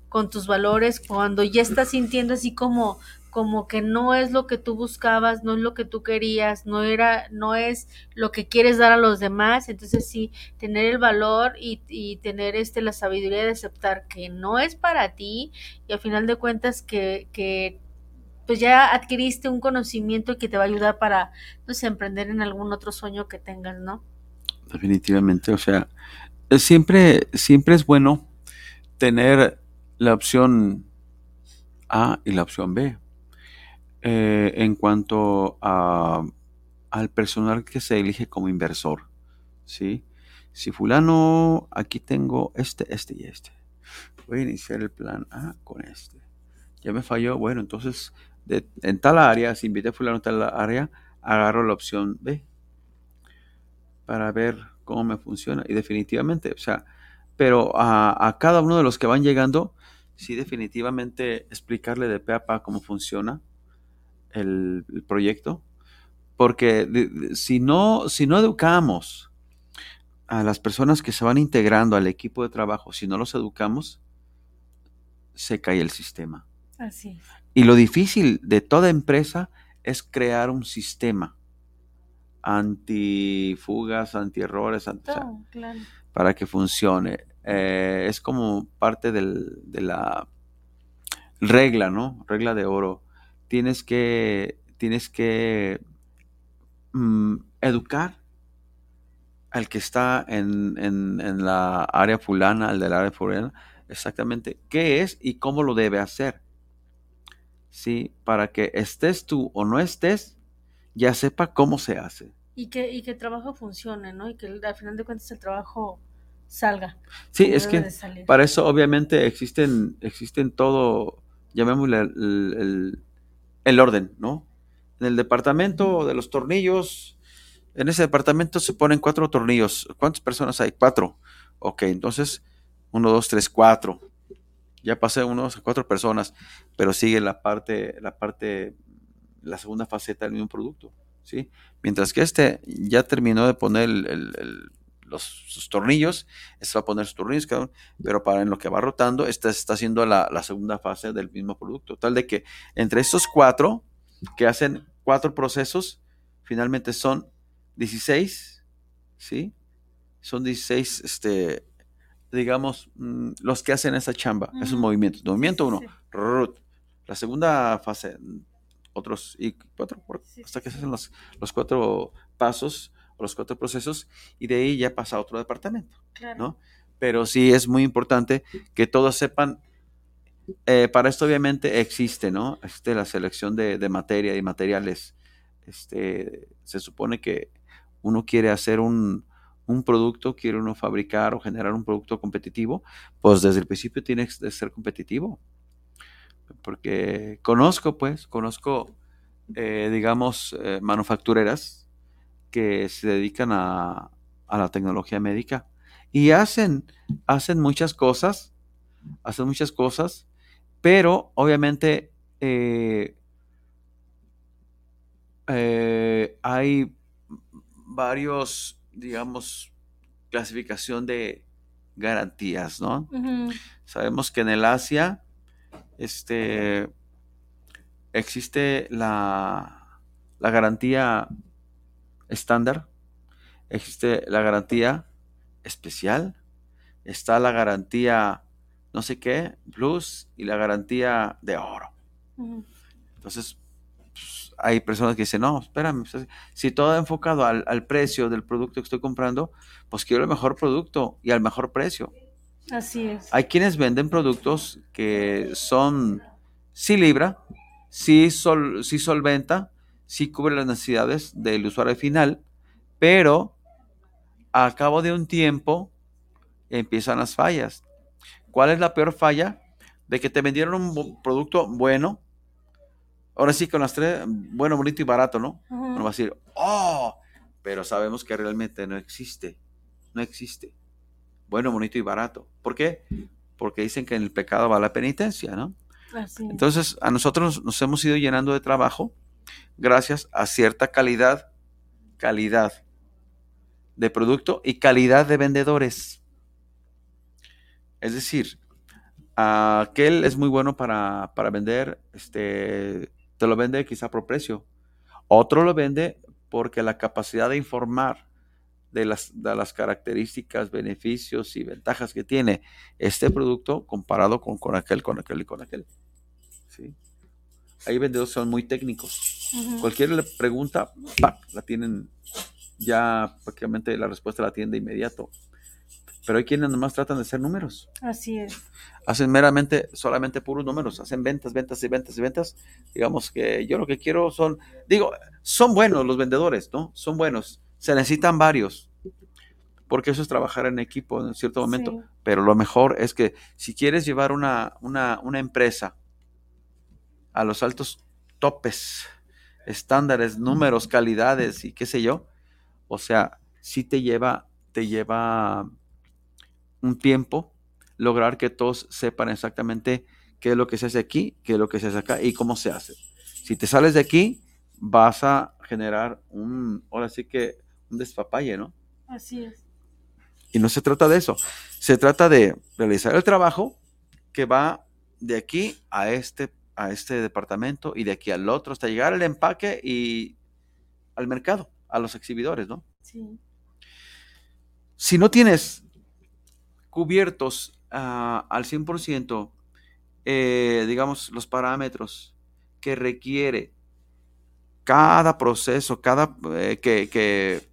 con tus valores, cuando ya estás sintiendo así como como que no es lo que tú buscabas, no es lo que tú querías, no era, no es lo que quieres dar a los demás, entonces sí, tener el valor y, y tener este la sabiduría de aceptar que no es para ti y al final de cuentas que, que pues ya adquiriste un conocimiento que te va a ayudar para, no sé, emprender en algún otro sueño que tengas, ¿no? Definitivamente, o sea, siempre, siempre es bueno tener la opción A y la opción B. Eh, en cuanto a, al personal que se elige como inversor, ¿sí? Si fulano, aquí tengo este, este y este. Voy a iniciar el plan A con este. Ya me falló, bueno, entonces en tal área, si invité a fulano en tal área, agarro la opción B para ver cómo me funciona. Y definitivamente, o sea, pero a, a cada uno de los que van llegando, sí definitivamente explicarle de pe a pa cómo funciona el, proyecto, porque si, no, si no educamos a las personas que se van integrando al equipo de trabajo, si no los educamos, se cae el sistema. Así es. Y lo difícil de toda empresa es crear un sistema antifugas, antierrores, anti, claro. para que funcione. Eh, es como parte del- de la regla, ¿no? Regla de oro. Tienes que, tienes que mm, educar al que está en, en- en la área fulana, al del área fulana, exactamente qué es y cómo lo debe hacer. Sí, para que estés tú o no estés, ya sepa cómo se hace. Y que, y que el trabajo funcione, ¿no? Y que al final de cuentas el trabajo salga. Sí, es que. Para eso, obviamente, existen, existen todo, llamémosle el, el- el orden, ¿no? En el departamento de los tornillos, en ese departamento se ponen cuatro tornillos. ¿Cuántas personas hay? Cuatro. Ok, entonces, uno, dos, tres, cuatro. Ya pasé unos cuatro personas, pero sigue la parte, la parte, la segunda faceta del mismo producto, ¿sí? Mientras que este ya terminó de poner los, sus tornillos, este va a poner sus tornillos, pero para en lo que va rotando, esta está haciendo la, la segunda fase del mismo producto. Tal de que entre estos cuatro, que hacen cuatro procesos, finalmente son 16, ¿sí? Son 16, este, digamos, mm, los que hacen esa chamba, esos movimientos. Movimiento uno, rrrut. la segunda fase, otros, y cuatro, hasta que se hacen los, los cuatro pasos o los cuatro procesos, y de ahí ya pasa a otro departamento. Claro. ¿no? Pero sí es muy importante que todos sepan, eh, para esto obviamente existe, ¿no? Existe la selección de, de materia y materiales. Este, se supone que uno quiere hacer un, un producto, quiere uno fabricar o generar un producto competitivo, pues desde el principio tiene que ser competitivo. Porque conozco, pues, conozco, eh, digamos, eh, manufactureras que se dedican a, a la tecnología médica y hacen, hacen muchas cosas, hacen muchas cosas, pero obviamente eh, hay varios, digamos, clasificación de garantías, ¿no? Sabemos que en el Asia este, existe la, la garantía estándar, existe la garantía especial, está la garantía no sé qué, plus, y la garantía de oro. Entonces, pues, hay personas que dicen, no, espérame, pues, si todo enfocado al, al precio del producto que estoy comprando, pues quiero el mejor producto y al mejor precio. Así es. Hay quienes venden productos que son, sí libra, sí, sol, sí solventa, sí cubre las necesidades del usuario final, pero al cabo de un tiempo empiezan las fallas. ¿Cuál es la peor falla? De que te vendieron un producto bueno, ahora sí con las tres, bueno, bonito y barato, ¿no? Ujú. Uno va a decir, oh, pero sabemos que realmente no existe, no existe. Bueno, bonito y barato. ¿Por qué? Porque dicen que en el pecado va la penitencia, ¿no? Así. Entonces, a nosotros nos hemos ido llenando de trabajo gracias a cierta calidad, calidad de producto y calidad de vendedores. Es decir, aquel es muy bueno para, para vender, este, te lo vende quizá por precio. Otro lo vende porque la capacidad de informar de las, de las características, beneficios y ventajas que tiene este producto comparado con, con aquel, con aquel y con aquel. ¿sí? Hay vendedores son muy técnicos. Cualquier le pregunta, ¡pac! la tienen ya prácticamente la respuesta la tienen de inmediato. Pero hay quienes nomás tratan de hacer números. Así es. Hacen meramente, solamente puros números. Hacen ventas, ventas y ventas y ventas. Digamos que yo lo que quiero son, digo, son buenos los vendedores, ¿no? Son buenos. Se necesitan varios. Porque eso es trabajar en equipo en cierto momento. Sí. Pero lo mejor es que si quieres llevar una, una, una empresa a los altos topes, estándares, números, calidades y qué sé yo, o sea, sí te lleva, te lleva un tiempo lograr que todos sepan exactamente qué es lo que se hace aquí, qué es lo que se hace acá y cómo se hace. Si te sales de aquí, vas a generar un, ahora sí que un despapalle, ¿no? Así es. Y no se trata de eso. Se trata de realizar el trabajo que va de aquí a este, a este departamento y de aquí al otro hasta llegar al empaque y al mercado, a los exhibidores, ¿no? Sí. Si no tienes cubiertos ah, al 100%, eh, digamos, los parámetros que requiere cada proceso, cada eh, que, que,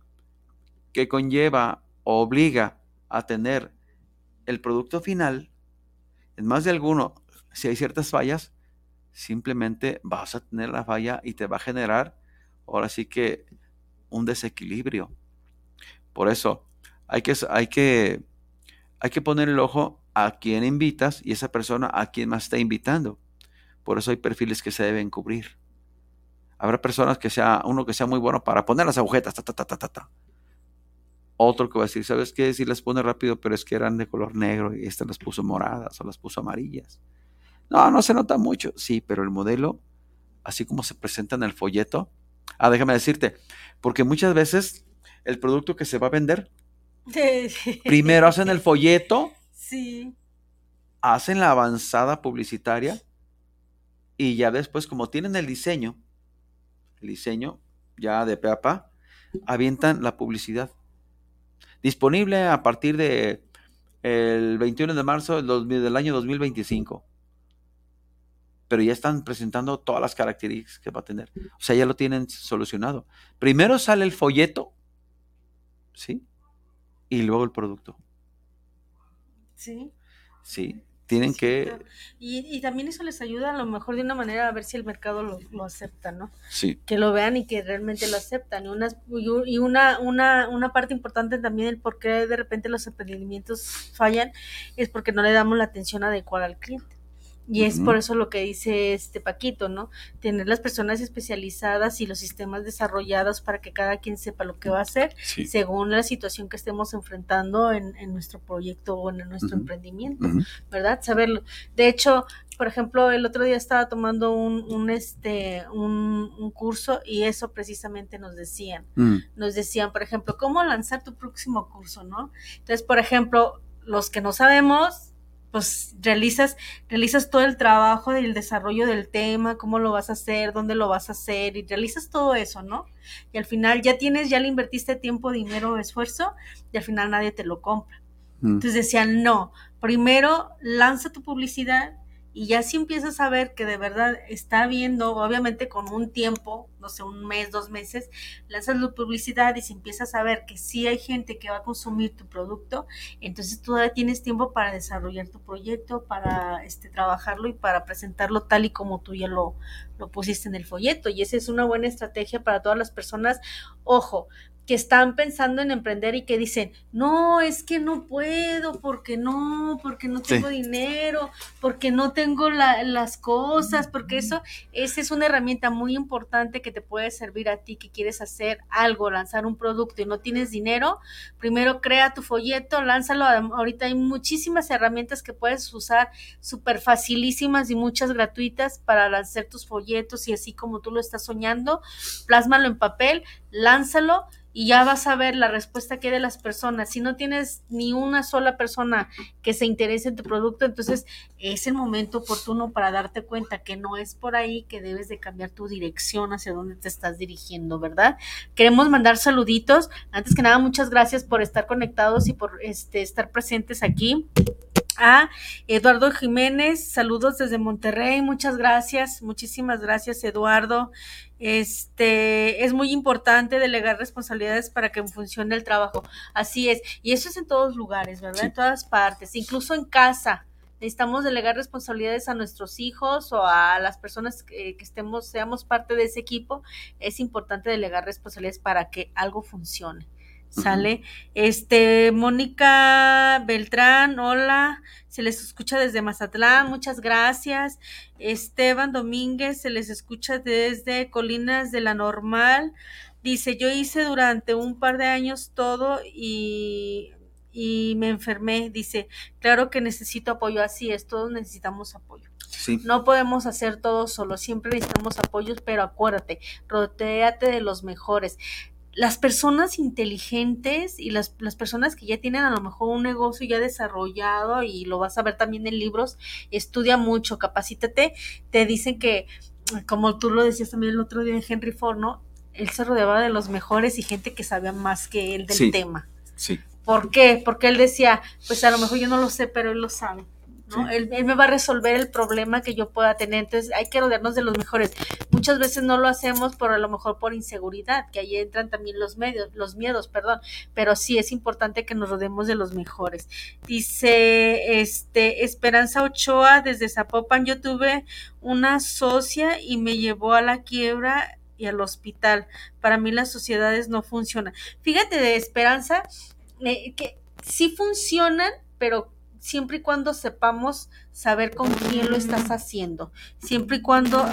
que conlleva o obliga a tener el producto final, en más de alguno, si hay ciertas fallas, simplemente vas a tener la falla y te va a generar, ahora sí que, un desequilibrio. Por eso, hay que, hay que, hay que poner el ojo a quién invitas y esa persona a quién más está invitando. Por eso hay perfiles que se deben cubrir. Habrá personas que sea, uno que sea muy bueno para poner las agujetas, ta, ta, ta, ta, ta. Otro que va a decir, ¿sabes qué? Si las pone rápido, pero es que eran de color negro y esta las puso moradas o las puso amarillas. No, no se nota mucho. Sí, pero el modelo, así como se presenta en el folleto. Ah, déjame decirte, porque muchas veces el producto que se va a vender, primero hacen el folleto, Sí. hacen la avanzada publicitaria y ya después, como tienen el diseño, el diseño ya de pe a pa, avientan la publicidad. Disponible a partir de el 21 de marzo del, 2000 del año 2025. Pero ya están presentando todas las características que va a tener. O sea, ya lo tienen solucionado. Primero sale el folleto, ¿sí? Y luego el producto. Sí. Sí. Tienen sí, que... claro. Y, y también eso les ayuda a lo mejor de una manera a ver si el mercado lo, lo acepta, ¿no? Sí. que lo vean y que realmente lo aceptan. Y, unas, y una, una, una parte importante también el por qué de repente los emprendimientos fallan es porque no le damos la atención adecuada al cliente. Y es por eso lo que dice este Paquito, ¿no? Tener las personas especializadas y los sistemas desarrollados para que cada quien sepa lo que va a hacer Sí. según la situación que estemos enfrentando en, en nuestro proyecto o en nuestro emprendimiento. ¿verdad? Saberlo. De hecho, por ejemplo, el otro día estaba tomando un, un este, un, un curso y eso precisamente nos decían. Mm. Nos decían, por ejemplo, cómo lanzar tu próximo curso, ¿no? Entonces, por ejemplo, los que no sabemos, pues realizas, realizas todo el trabajo del desarrollo del tema, cómo lo vas a hacer, dónde lo vas a hacer, y realizas todo eso, ¿no? Y al final ya tienes, ya le invertiste tiempo, dinero, esfuerzo, y al final nadie te lo compra. Mm. Entonces decían, no, primero lanza tu publicidad y ya si empiezas a ver que de verdad está viendo, obviamente con un tiempo, no sé, un mes, dos meses, lanzas tu publicidad y si empiezas a ver que sí hay gente que va a consumir tu producto, entonces todavía tienes tiempo para desarrollar tu proyecto, para este, trabajarlo y para presentarlo tal y como tú ya lo, lo pusiste en el folleto. Y esa es una buena estrategia para todas las personas. Ojo, que están pensando en emprender y que dicen, no, es que no puedo, porque no, porque no tengo Sí. dinero, porque no tengo la- las cosas, porque eso, esa es una herramienta muy importante que te puede servir a ti que quieres hacer algo, lanzar un producto y no tienes dinero. Primero crea tu folleto, lánzalo. Ahorita hay muchísimas herramientas que puedes usar, súper facilísimas y muchas gratuitas para lanzar tus folletos y así como tú lo estás soñando, plásmalo en papel, lánzalo y ya vas a ver la respuesta que hay de las personas. Si no tienes ni una sola persona que se interese en tu producto, entonces es el momento oportuno para darte cuenta que no es por ahí que debes de cambiar tu dirección hacia dónde te estás dirigiendo, ¿verdad? Queremos mandar saluditos. Antes que nada, muchas gracias por estar conectados y por este estar presentes aquí a Eduardo Jiménez, saludos desde Monterrey, muchas gracias, muchísimas gracias Eduardo. Este es muy importante delegar responsabilidades para que funcione el trabajo. Así es, y eso es en todos lugares, ¿verdad? Sí. En todas partes, incluso en casa. Necesitamos delegar responsabilidades a nuestros hijos o a las personas que, que estemos, seamos parte de ese equipo. Es importante delegar responsabilidades para que algo funcione. Sale. Este, Mónica Beltrán, hola. Se les escucha desde Mazatlán, muchas gracias. Esteban Domínguez, se les escucha desde Colinas de la Normal. Dice, yo hice durante un par de años todo y, y me enfermé. Dice, claro que necesito apoyo, así es, todos necesitamos apoyo. Sí. No podemos hacer todo solo, siempre necesitamos apoyos, pero acuérdate, rodéate de los mejores. Las personas inteligentes y las, las personas que ya tienen a lo mejor un negocio ya desarrollado y lo vas a ver también en libros, estudia mucho, capacítate, te dicen que, como tú lo decías también el otro día en Henry Ford, ¿no? Él se rodeaba de los mejores y gente que sabía más que él del Sí. tema. Sí. ¿Por qué? Porque él decía, pues a lo mejor yo no lo sé, pero él lo sabe. ¿No? Sí. Él, él me va a resolver el problema que yo pueda tener. Entonces hay que rodearnos de los mejores. Muchas veces no lo hacemos por a lo mejor por inseguridad, que ahí entran también los medios, los miedos, perdón. Pero sí es importante que nos rodeemos de los mejores. Dice este Esperanza Ochoa desde Zapopan, yo tuve una socia y me llevó a la quiebra y al hospital. Para mí las sociedades no funcionan. Fíjate de Esperanza eh, que sí funcionan, pero siempre y cuando sepamos saber con quién lo estás haciendo. Siempre y cuando...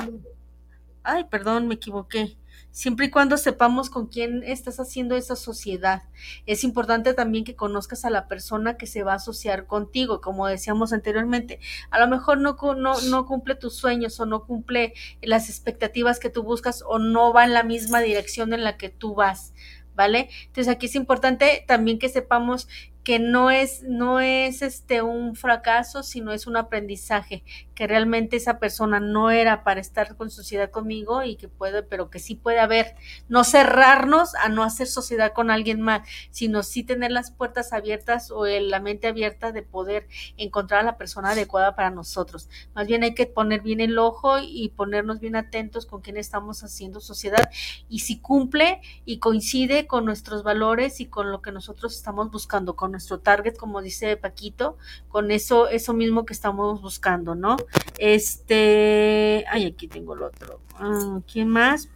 Ay, perdón, me equivoqué. Siempre y cuando sepamos con quién estás haciendo esa sociedad. Es importante también que conozcas a la persona que se va a asociar contigo, como decíamos anteriormente. A lo mejor no, no, no cumple tus sueños o no cumple las expectativas que tú buscas o no va en la misma dirección en la que tú vas. ¿Vale? Entonces aquí es importante también que sepamos que no es, no es este un fracaso, sino es un aprendizaje, que realmente esa persona no era para estar con sociedad conmigo y que puede, pero que sí puede haber, no cerrarnos a no hacer sociedad con alguien más, sino sí tener las puertas abiertas o el- la mente abierta de poder encontrar a la persona adecuada para nosotros. Más bien hay que poner bien el ojo y ponernos bien atentos con quién estamos haciendo sociedad y si cumple y coincide con nuestros valores y con lo que nosotros estamos buscando, con nuestro target, como dice Paquito, con eso, eso mismo que estamos buscando, ¿no? Este, ay, aquí tengo el otro. Ah, ¿Quién más?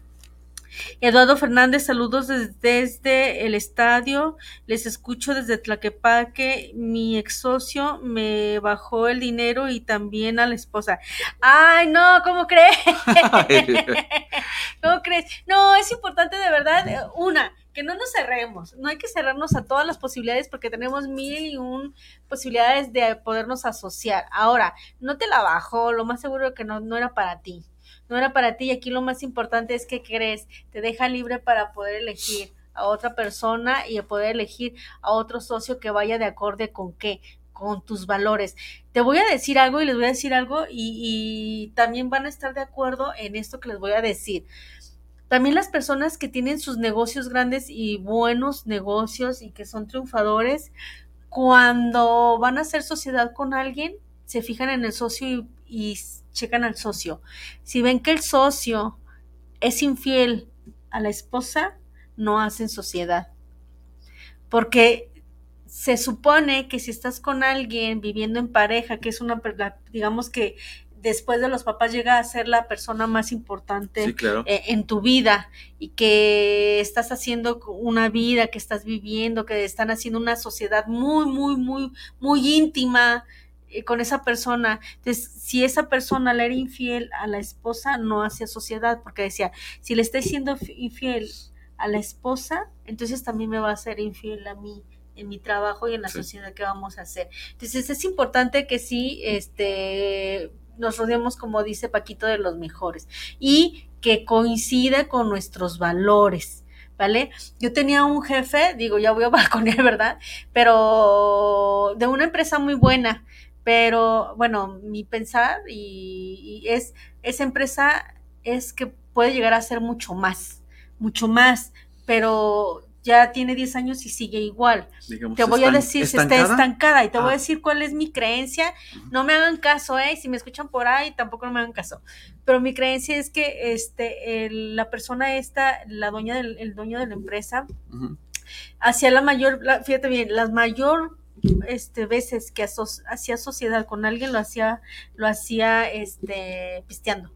Eduardo Fernández, saludos desde, desde el estadio. Les escucho desde Tlaquepaque. Mi ex socio me bajó el dinero y también a la esposa. Ay, no, ¿cómo crees? ¿Cómo crees? No, es importante de verdad, eh, una, que no nos cerremos, no hay que cerrarnos a todas las posibilidades porque tenemos mil y un posibilidades de podernos asociar. Ahora, no te la bajó, lo más seguro que no, no era para ti, no era para ti y aquí lo más importante es que crees, te deja libre para poder elegir a otra persona y poder elegir a otro socio que vaya de acorde con qué, con tus valores. Te voy a decir algo y les voy a decir algo y, y también van a estar de acuerdo en esto que les voy a decir. También las personas que tienen sus negocios grandes y buenos negocios y que son triunfadores, cuando van a hacer sociedad con alguien, se fijan en el socio y, checan al socio. Si ven que el socio es infiel a la esposa, no hacen sociedad. Porque se supone que si estás con alguien viviendo en pareja, que es una, digamos que después de los papás llega a ser la persona más importante Sí, claro. eh, en tu vida y que estás haciendo una vida, que estás viviendo, que están haciendo una sociedad muy, muy, muy, muy íntima eh, con esa persona. Entonces, si esa persona le era infiel a la esposa, no hacía sociedad, porque decía, si le estoy siendo infiel a la esposa, entonces también me va a ser infiel a mí en mi trabajo y en la Sí. sociedad que vamos a hacer. Entonces es importante que sí, este, nos rodeemos, como dice Paquito, de los mejores y que coincida con nuestros valores. ¿Vale? Yo tenía un jefe, digo, ya voy a balconear, ¿verdad? Pero de una empresa muy buena, pero bueno, mi pensar y, y es, esa empresa es que puede llegar a ser mucho más, mucho más, pero ya tiene 10 años y sigue igual. Digamos, Te voy a decir si está estancada. estancada y te voy Ah. a decir cuál es mi creencia. No me hagan caso, ¿eh? Si me escuchan por ahí, tampoco no me hagan caso. Pero mi creencia es que este, el- la persona esta, la dueña del, el dueño de la empresa, hacía la mayor, la- fíjate bien, las mayor este, veces que aso- hacía sociedad con alguien lo hacía, lo hacía este, pisteando.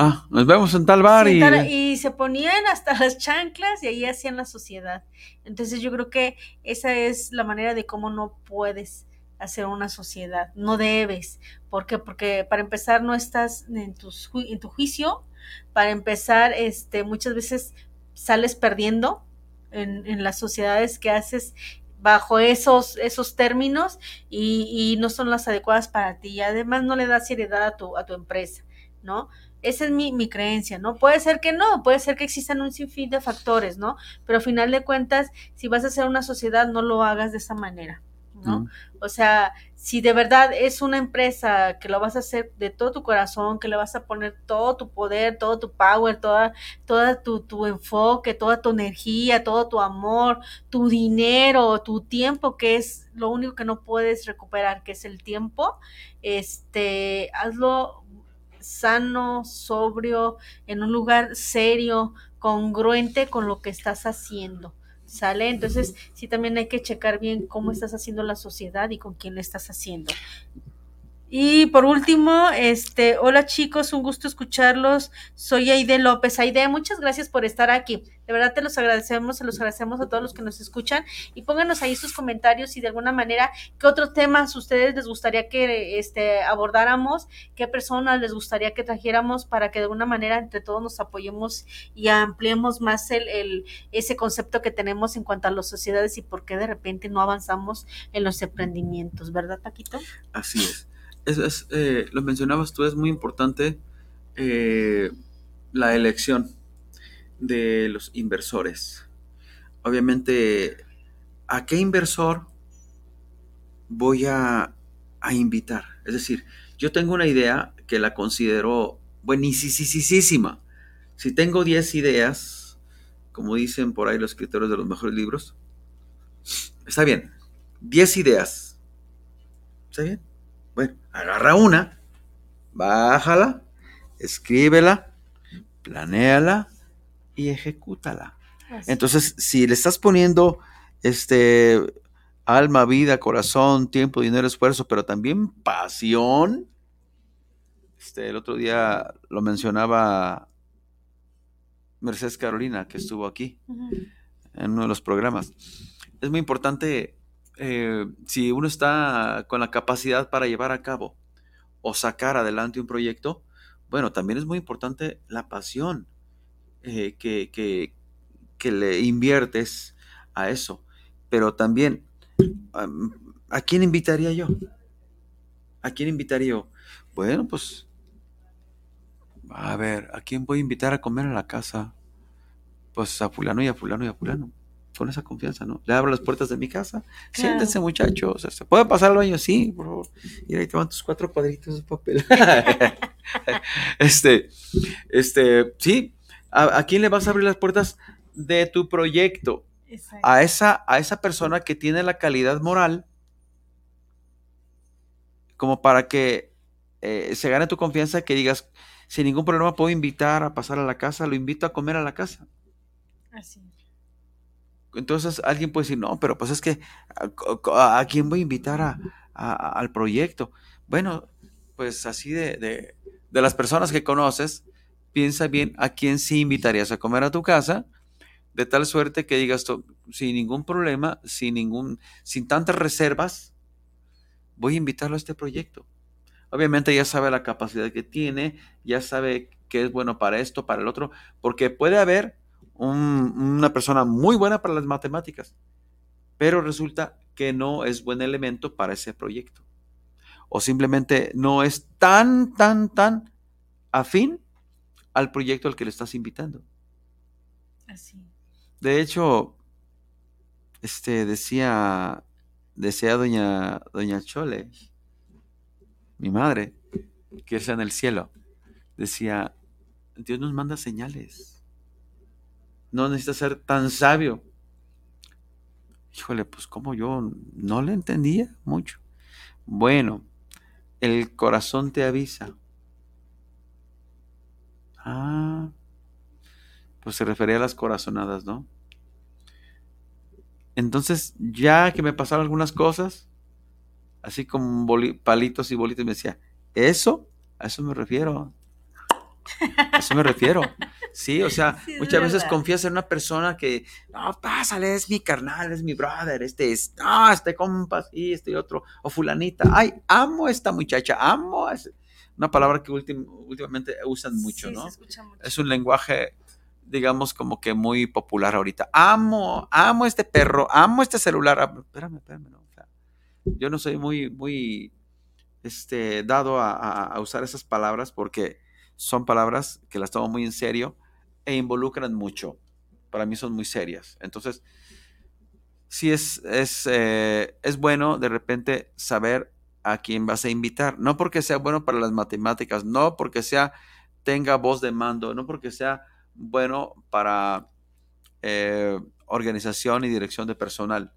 Ah, nos vemos en tal bar Sí, y... tal- y se ponían hasta las chanclas y ahí hacían la sociedad. Entonces yo creo que esa es la manera de cómo no puedes hacer una sociedad, no debes. ¿Por qué? Porque para empezar no estás en, tus en tu juicio, para empezar este, muchas veces sales perdiendo en, en las sociedades que haces bajo esos, esos términos y, no son las adecuadas para ti. Y además no le das seriedad a tu, a tu empresa, ¿no? Esa es mi, mi, creencia, ¿no? Puede ser que no, puede ser que existan un sinfín de factores, ¿no? Pero a final de cuentas, si vas a hacer una sociedad, no lo hagas de esa manera. ¿no? O sea, si de verdad es una empresa que lo vas a hacer de todo tu corazón, que le vas a poner todo tu poder, todo tu power, toda, toda tu, tu enfoque, toda tu energía, todo tu amor, tu dinero, tu tiempo, que es lo único que no puedes recuperar, que es el tiempo, este, hazlo sano, sobrio, en un lugar serio, congruente con lo que estás haciendo. ¿Sale? Entonces, sí, también hay que checar bien cómo estás haciendo la sociedad y con quién estás haciendo. Y por último, este, hola chicos, un gusto escucharlos. Soy Aide López. Aide, muchas gracias por estar aquí. De verdad te los agradecemos, se los agradecemos a todos los que nos escuchan y pónganos ahí sus comentarios y de alguna manera qué otros temas ustedes les gustaría que este, abordáramos, qué personas les gustaría que trajéramos para que de alguna manera entre todos nos apoyemos y ampliemos más el, el ese concepto que tenemos en cuanto a las sociedades y por qué de repente no avanzamos en los emprendimientos, ¿verdad, Paquito? Así es es, eh, lo mencionabas tú, es muy importante eh, la elección de los inversores. Obviamente, ¿a qué inversor voy a, a invitar? Es decir, yo tengo una idea que la considero buenísima. Si tengo 10 ideas, como dicen por ahí los escritores de los mejores libros, está bien. 10 ideas. ¿Está bien? Bueno, agarra una, bájala, escríbela, planéala y ejecútala. Entonces, si le estás poniendo este alma, vida, corazón, tiempo, dinero, esfuerzo, pero también pasión. Este, el otro día lo mencionaba Mercedes Carolina, que estuvo aquí en uno de los programas. Es muy importante eh, si uno está con la capacidad para llevar a cabo o sacar adelante un proyecto, bueno, también es muy importante la pasión eh, que, que, le inviertes a eso. Pero también, ¿a quién invitaría yo? ¿A quién invitaría yo? Bueno, pues, a ver, ¿a quién voy a invitar a comer a la casa? Pues a fulano y a fulano y a fulano con esa confianza, ¿no? Le abro las puertas de mi casa, siéntense muchachos, ¿se puede pasar al baño? Sí, por favor. Y ahí te van tus cuatro cuadritos de papel. este, este, sí, ¿A, quién le vas a abrir las puertas de tu proyecto? A esa, a esa persona que tiene la calidad moral como para que eh, se gane tu confianza, que digas, sin ningún problema puedo invitar a pasar a la casa, lo invito a comer a la casa. Así entonces alguien puede decir, no, pero pues es que, ¿a, quién voy a invitar a, al proyecto? Bueno, pues así de, de, de, las personas que conoces, piensa bien a quién sí invitarías a comer a tu casa, de tal suerte que digas tú, sin ningún problema, sin, ningún, sin tantas reservas, voy a invitarlo a este proyecto. Obviamente ya sabe la capacidad que tiene, ya sabe que es bueno para esto, para el otro, porque puede haber una persona muy buena para las matemáticas, pero resulta que no es buen elemento para ese proyecto. O simplemente no es tan, tan, tan afín al proyecto al que le estás invitando. Así. De hecho, este decía, decía doña, doña Chole, mi madre, que es en el cielo, decía, Dios nos manda señales no necesitas ser tan sabio. Híjole, pues como yo no le entendía mucho. Bueno, el corazón te avisa. Ah, pues se refería a las corazonadas, ¿no? Entonces, ya que me pasaron algunas cosas, así como palitos y bolitos, me decía, eso, a eso me refiero. A eso me refiero. Sí, o sea, muchas veces confías en una persona que, no, pásale, es mi carnal, es mi brother, este es, no, este compa, sí, este otro, o fulanita. Ay, amo a esta muchacha, amo a Una palabra que últimamente usan mucho, ¿no? Es un lenguaje digamos, como que muy popular ahorita. Amo, amo este perro, amo este celular. Espérame, espérame, no. yo no soy muy, muy, este, dado a, usar esas palabras porque son palabras que las tomo muy en serio e involucran mucho. Para mí son muy serias. Entonces, sí es, es, eh, es bueno de repente saber a quién vas a invitar. No porque sea bueno para las matemáticas, no porque sea tenga voz de mando, no porque sea bueno para eh, organización y dirección de personal.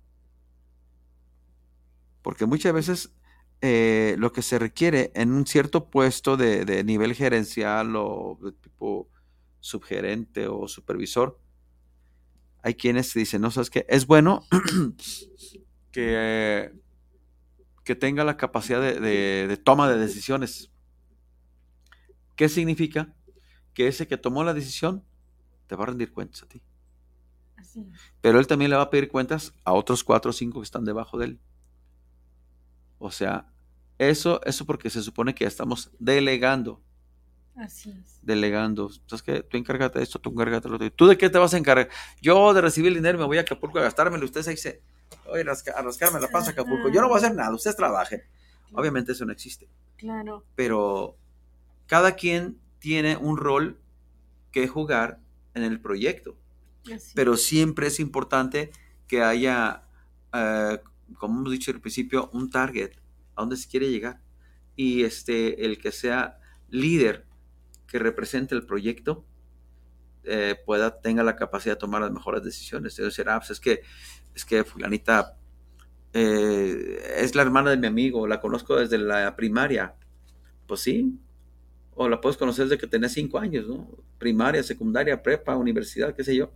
Porque muchas veces eh, lo que se requiere en un cierto puesto de, nivel gerencial o de tipo subgerente o supervisor, hay quienes dicen, no sabes qué, es bueno que, que tenga la capacidad de, toma de decisiones. ¿Qué significa? Que ese que tomó la decisión te va a rendir cuentas a ti. Pero él también le va a pedir cuentas a otros cuatro o cinco que están debajo de él. O sea, eso, eso porque se supone que ya estamos delegando. Así es. Delegando. Entonces, que tú encárgate de esto, tú encárgate de lo otro. ¿Tú de qué te vas a encargar? Yo de recibir el dinero me voy a Acapulco a gastármelo. Ustedes ahí se. Oye, a rascarme la panza a Acapulco. Yo no voy a hacer nada. Ustedes trabajen. Obviamente eso no existe. Claro. Pero cada quien tiene un rol que jugar en el proyecto. Pero siempre es importante que haya, eh, como hemos dicho al principio, un target a dónde se quiere llegar. Y este, el que sea líder que represente el proyecto eh, pueda, tenga la capacidad de tomar las mejores decisiones. Ah, pues es que, es que fulanita eh, es la hermana de mi amigo, la conozco desde la primaria. Pues sí, o la puedes conocer desde que tenés cinco años, ¿no? Primaria, secundaria, prepa, universidad, qué sé yo.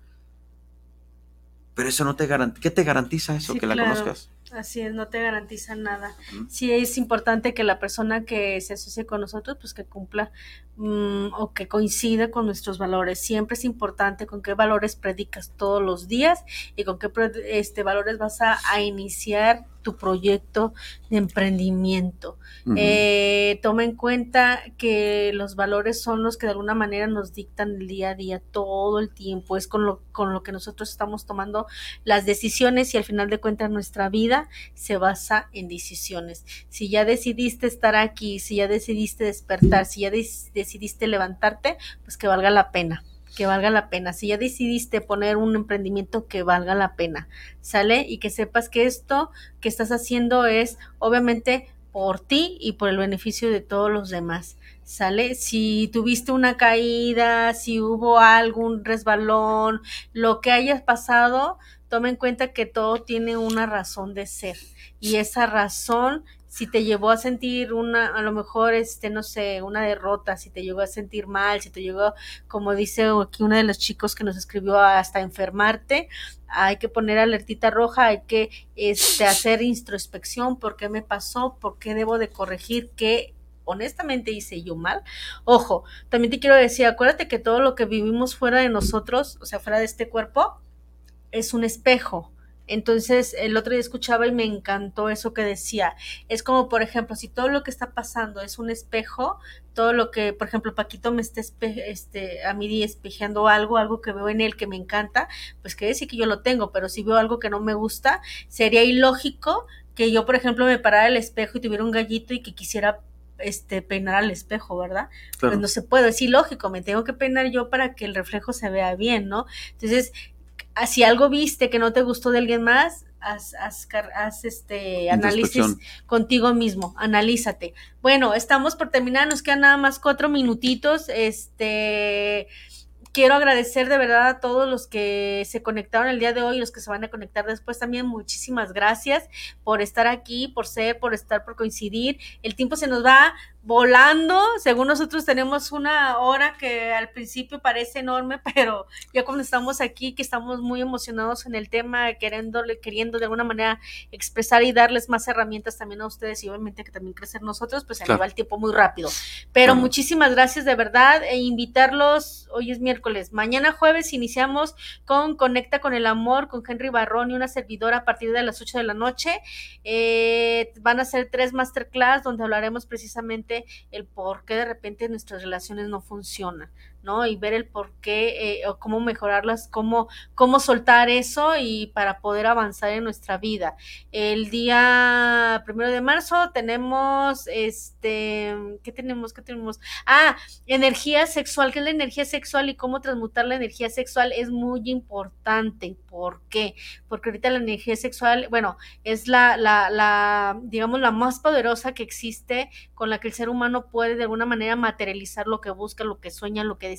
Pero eso no te garantiza. ¿Qué te garantiza eso, que la conozcas? Así es, no te garantiza nada. Sí es importante que la persona que se asocie con nosotros, pues que cumpla mm, o que coincida con nuestros valores. Siempre es importante con qué valores predicas todos los días y con qué este, valores vas a, a iniciar tu proyecto de emprendimiento. Eh, toma en cuenta que los valores son los que de alguna manera nos dictan el día a día, todo el tiempo. Es con lo, con lo que nosotros estamos tomando las decisiones y al final de cuentas nuestra vida se basa en decisiones. Si ya decidiste estar aquí, si ya decidiste despertar, si ya decidiste levantarte, pues que valga la pena que valga la pena. Si ya decidiste poner un emprendimiento que valga la pena, ¿sale? Y que sepas que esto que estás haciendo es obviamente por ti y por el beneficio de todos los demás, ¿sale? Si tuviste una caída, si hubo algún resbalón, lo que hayas pasado, toma en cuenta que todo tiene una razón de ser y esa razón si te llevó a sentir una, a lo mejor, este, no sé, una derrota, si te llevó a sentir mal, si te llegó, como dice aquí uno de los chicos que nos escribió, hasta enfermarte, hay que poner alertita roja, hay que este, hacer introspección, por qué me pasó, por qué debo de corregir, qué honestamente hice yo mal. Ojo, también te quiero decir, acuérdate que todo lo que vivimos fuera de nosotros, o sea, fuera de este cuerpo, es un espejo entonces, el otro día escuchaba y me encantó eso que decía. Es como, por ejemplo, si todo lo que está pasando es un espejo, todo lo que, por ejemplo, Paquito me está este, a mí espejeando algo, algo que veo en él que me encanta, pues quiere decir que yo lo tengo, pero si veo algo que no me gusta, sería ilógico que yo, por ejemplo, me parara el espejo y tuviera un gallito y que quisiera este peinar al espejo, ¿verdad? Pues no se puede, es ilógico, me tengo que peinar yo para que el reflejo se vea bien, ¿no? Entonces, si algo viste que no te gustó de alguien más, haz, este análisis contigo mismo, analízate. Bueno, estamos por terminar, nos quedan nada más cuatro minutitos. Este quiero agradecer de verdad a todos los que se conectaron el día de hoy y los que se van a conectar después también. Muchísimas gracias por estar aquí, por ser, por estar, por coincidir. El tiempo se nos va volando. Según nosotros tenemos una hora que al principio parece enorme, pero ya cuando estamos aquí, que estamos muy emocionados en el tema, queriéndole, queriendo de alguna manera expresar y darles más herramientas también a ustedes y obviamente que también crecer nosotros, pues se va el tiempo muy rápido. Pero muchísimas gracias de verdad e invitarlos, hoy es miércoles, mañana jueves iniciamos con Conecta con el Amor, con Henry Barrón y una servidora a partir de las 8 de la noche. Eh, van a ser tres masterclass donde hablaremos precisamente el por qué de repente nuestras relaciones no funcionan. ¿No? Y ver el por qué eh, o cómo mejorarlas, cómo, cómo soltar eso y para poder avanzar en nuestra vida. El día primero de marzo tenemos, este, ¿qué tenemos? ¿Qué tenemos? Ah, energía sexual, ¿qué es la energía sexual y cómo transmutar la energía sexual? Es muy importante. ¿Por qué? Porque ahorita la energía sexual, bueno, es la, la, la, digamos, la más poderosa que existe con la que el ser humano puede de alguna manera materializar lo que busca, lo que sueña, lo que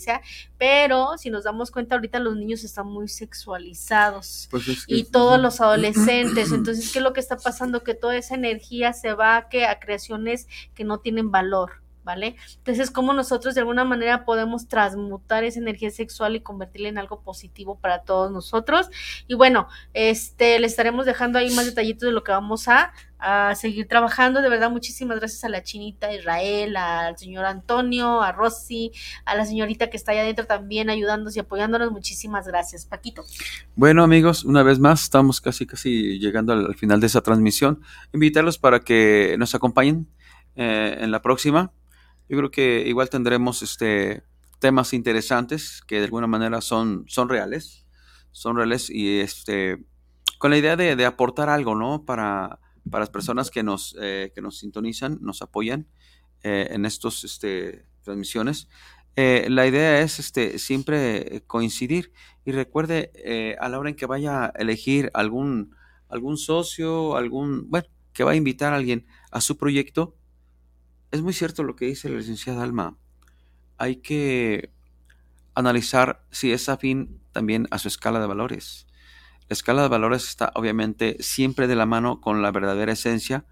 pero si nos damos cuenta ahorita los niños están muy sexualizados pues y todos los adolescentes, entonces ¿qué es lo que está pasando? Que toda esa energía se va a, que, a creaciones que no tienen valor. ¿Vale? Entonces, ¿cómo nosotros de alguna manera podemos transmutar esa energía sexual y convertirla en algo positivo para todos nosotros? Y bueno, este, le estaremos dejando ahí más detallitos de lo que vamos a, a seguir trabajando. De verdad, muchísimas gracias a la chinita Israel, al señor Antonio, a Rosy, a la señorita que está allá adentro también ayudándonos y apoyándonos. Muchísimas gracias, Paquito. Bueno, amigos, una vez más, estamos casi, casi llegando al, final de esa transmisión. Invitarlos para que nos acompañen eh, en la próxima. Yo creo que igual tendremos este temas interesantes que de alguna manera son, son reales, son reales y este con la idea de, aportar algo, ¿no? Para, para las personas que nos, eh, que nos sintonizan, nos apoyan eh, en estas este, transmisiones. Eh, la idea es este, siempre coincidir y recuerde a la hora en que vaya a elegir algún, algún socio, algún, bueno, que va a invitar a alguien a su proyecto, es muy cierto lo que dice la licenciada Alma. Hay que analizar si es afín también a su escala de valores. La escala de valores está obviamente siempre de la mano con la verdadera esencia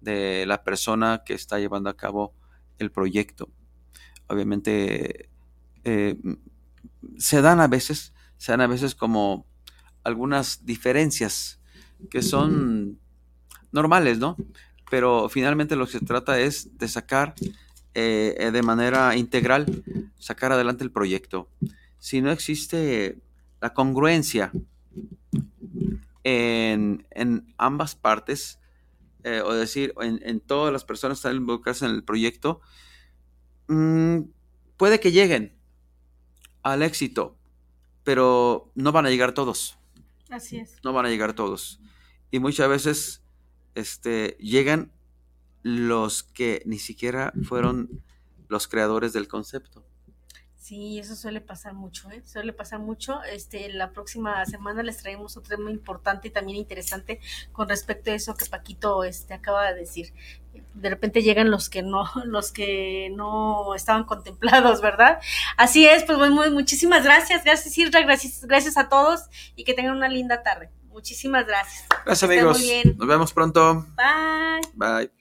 de la persona que está llevando a cabo el proyecto. Obviamente eh, se dan a veces, se dan a veces como algunas diferencias que son normales, ¿no? Pero finalmente lo que se trata es de sacar eh, eh, de manera integral, sacar adelante el proyecto. Si no existe la congruencia en, ambas partes, eh, o decir, en, todas las personas que están involucradas en el proyecto, mm, puede que lleguen al éxito, pero no van a llegar todos. Así es. No van a llegar todos. Y muchas veces este, llegan los que ni siquiera fueron los creadores del concepto. Sí, eso suele pasar mucho, ¿eh? Suele pasar mucho. Este, la próxima semana les traemos otro tema importante y también interesante con respecto a eso que Paquito este, acaba de decir. De repente llegan los que no, los que no estaban contemplados, ¿verdad? Así es, pues muy, muchísimas gracias, gracias Isra, gracias, gracias a todos y que tengan una linda tarde. Muchísimas gracias. Gracias, amigos. Nos vemos pronto. Bye. Bye.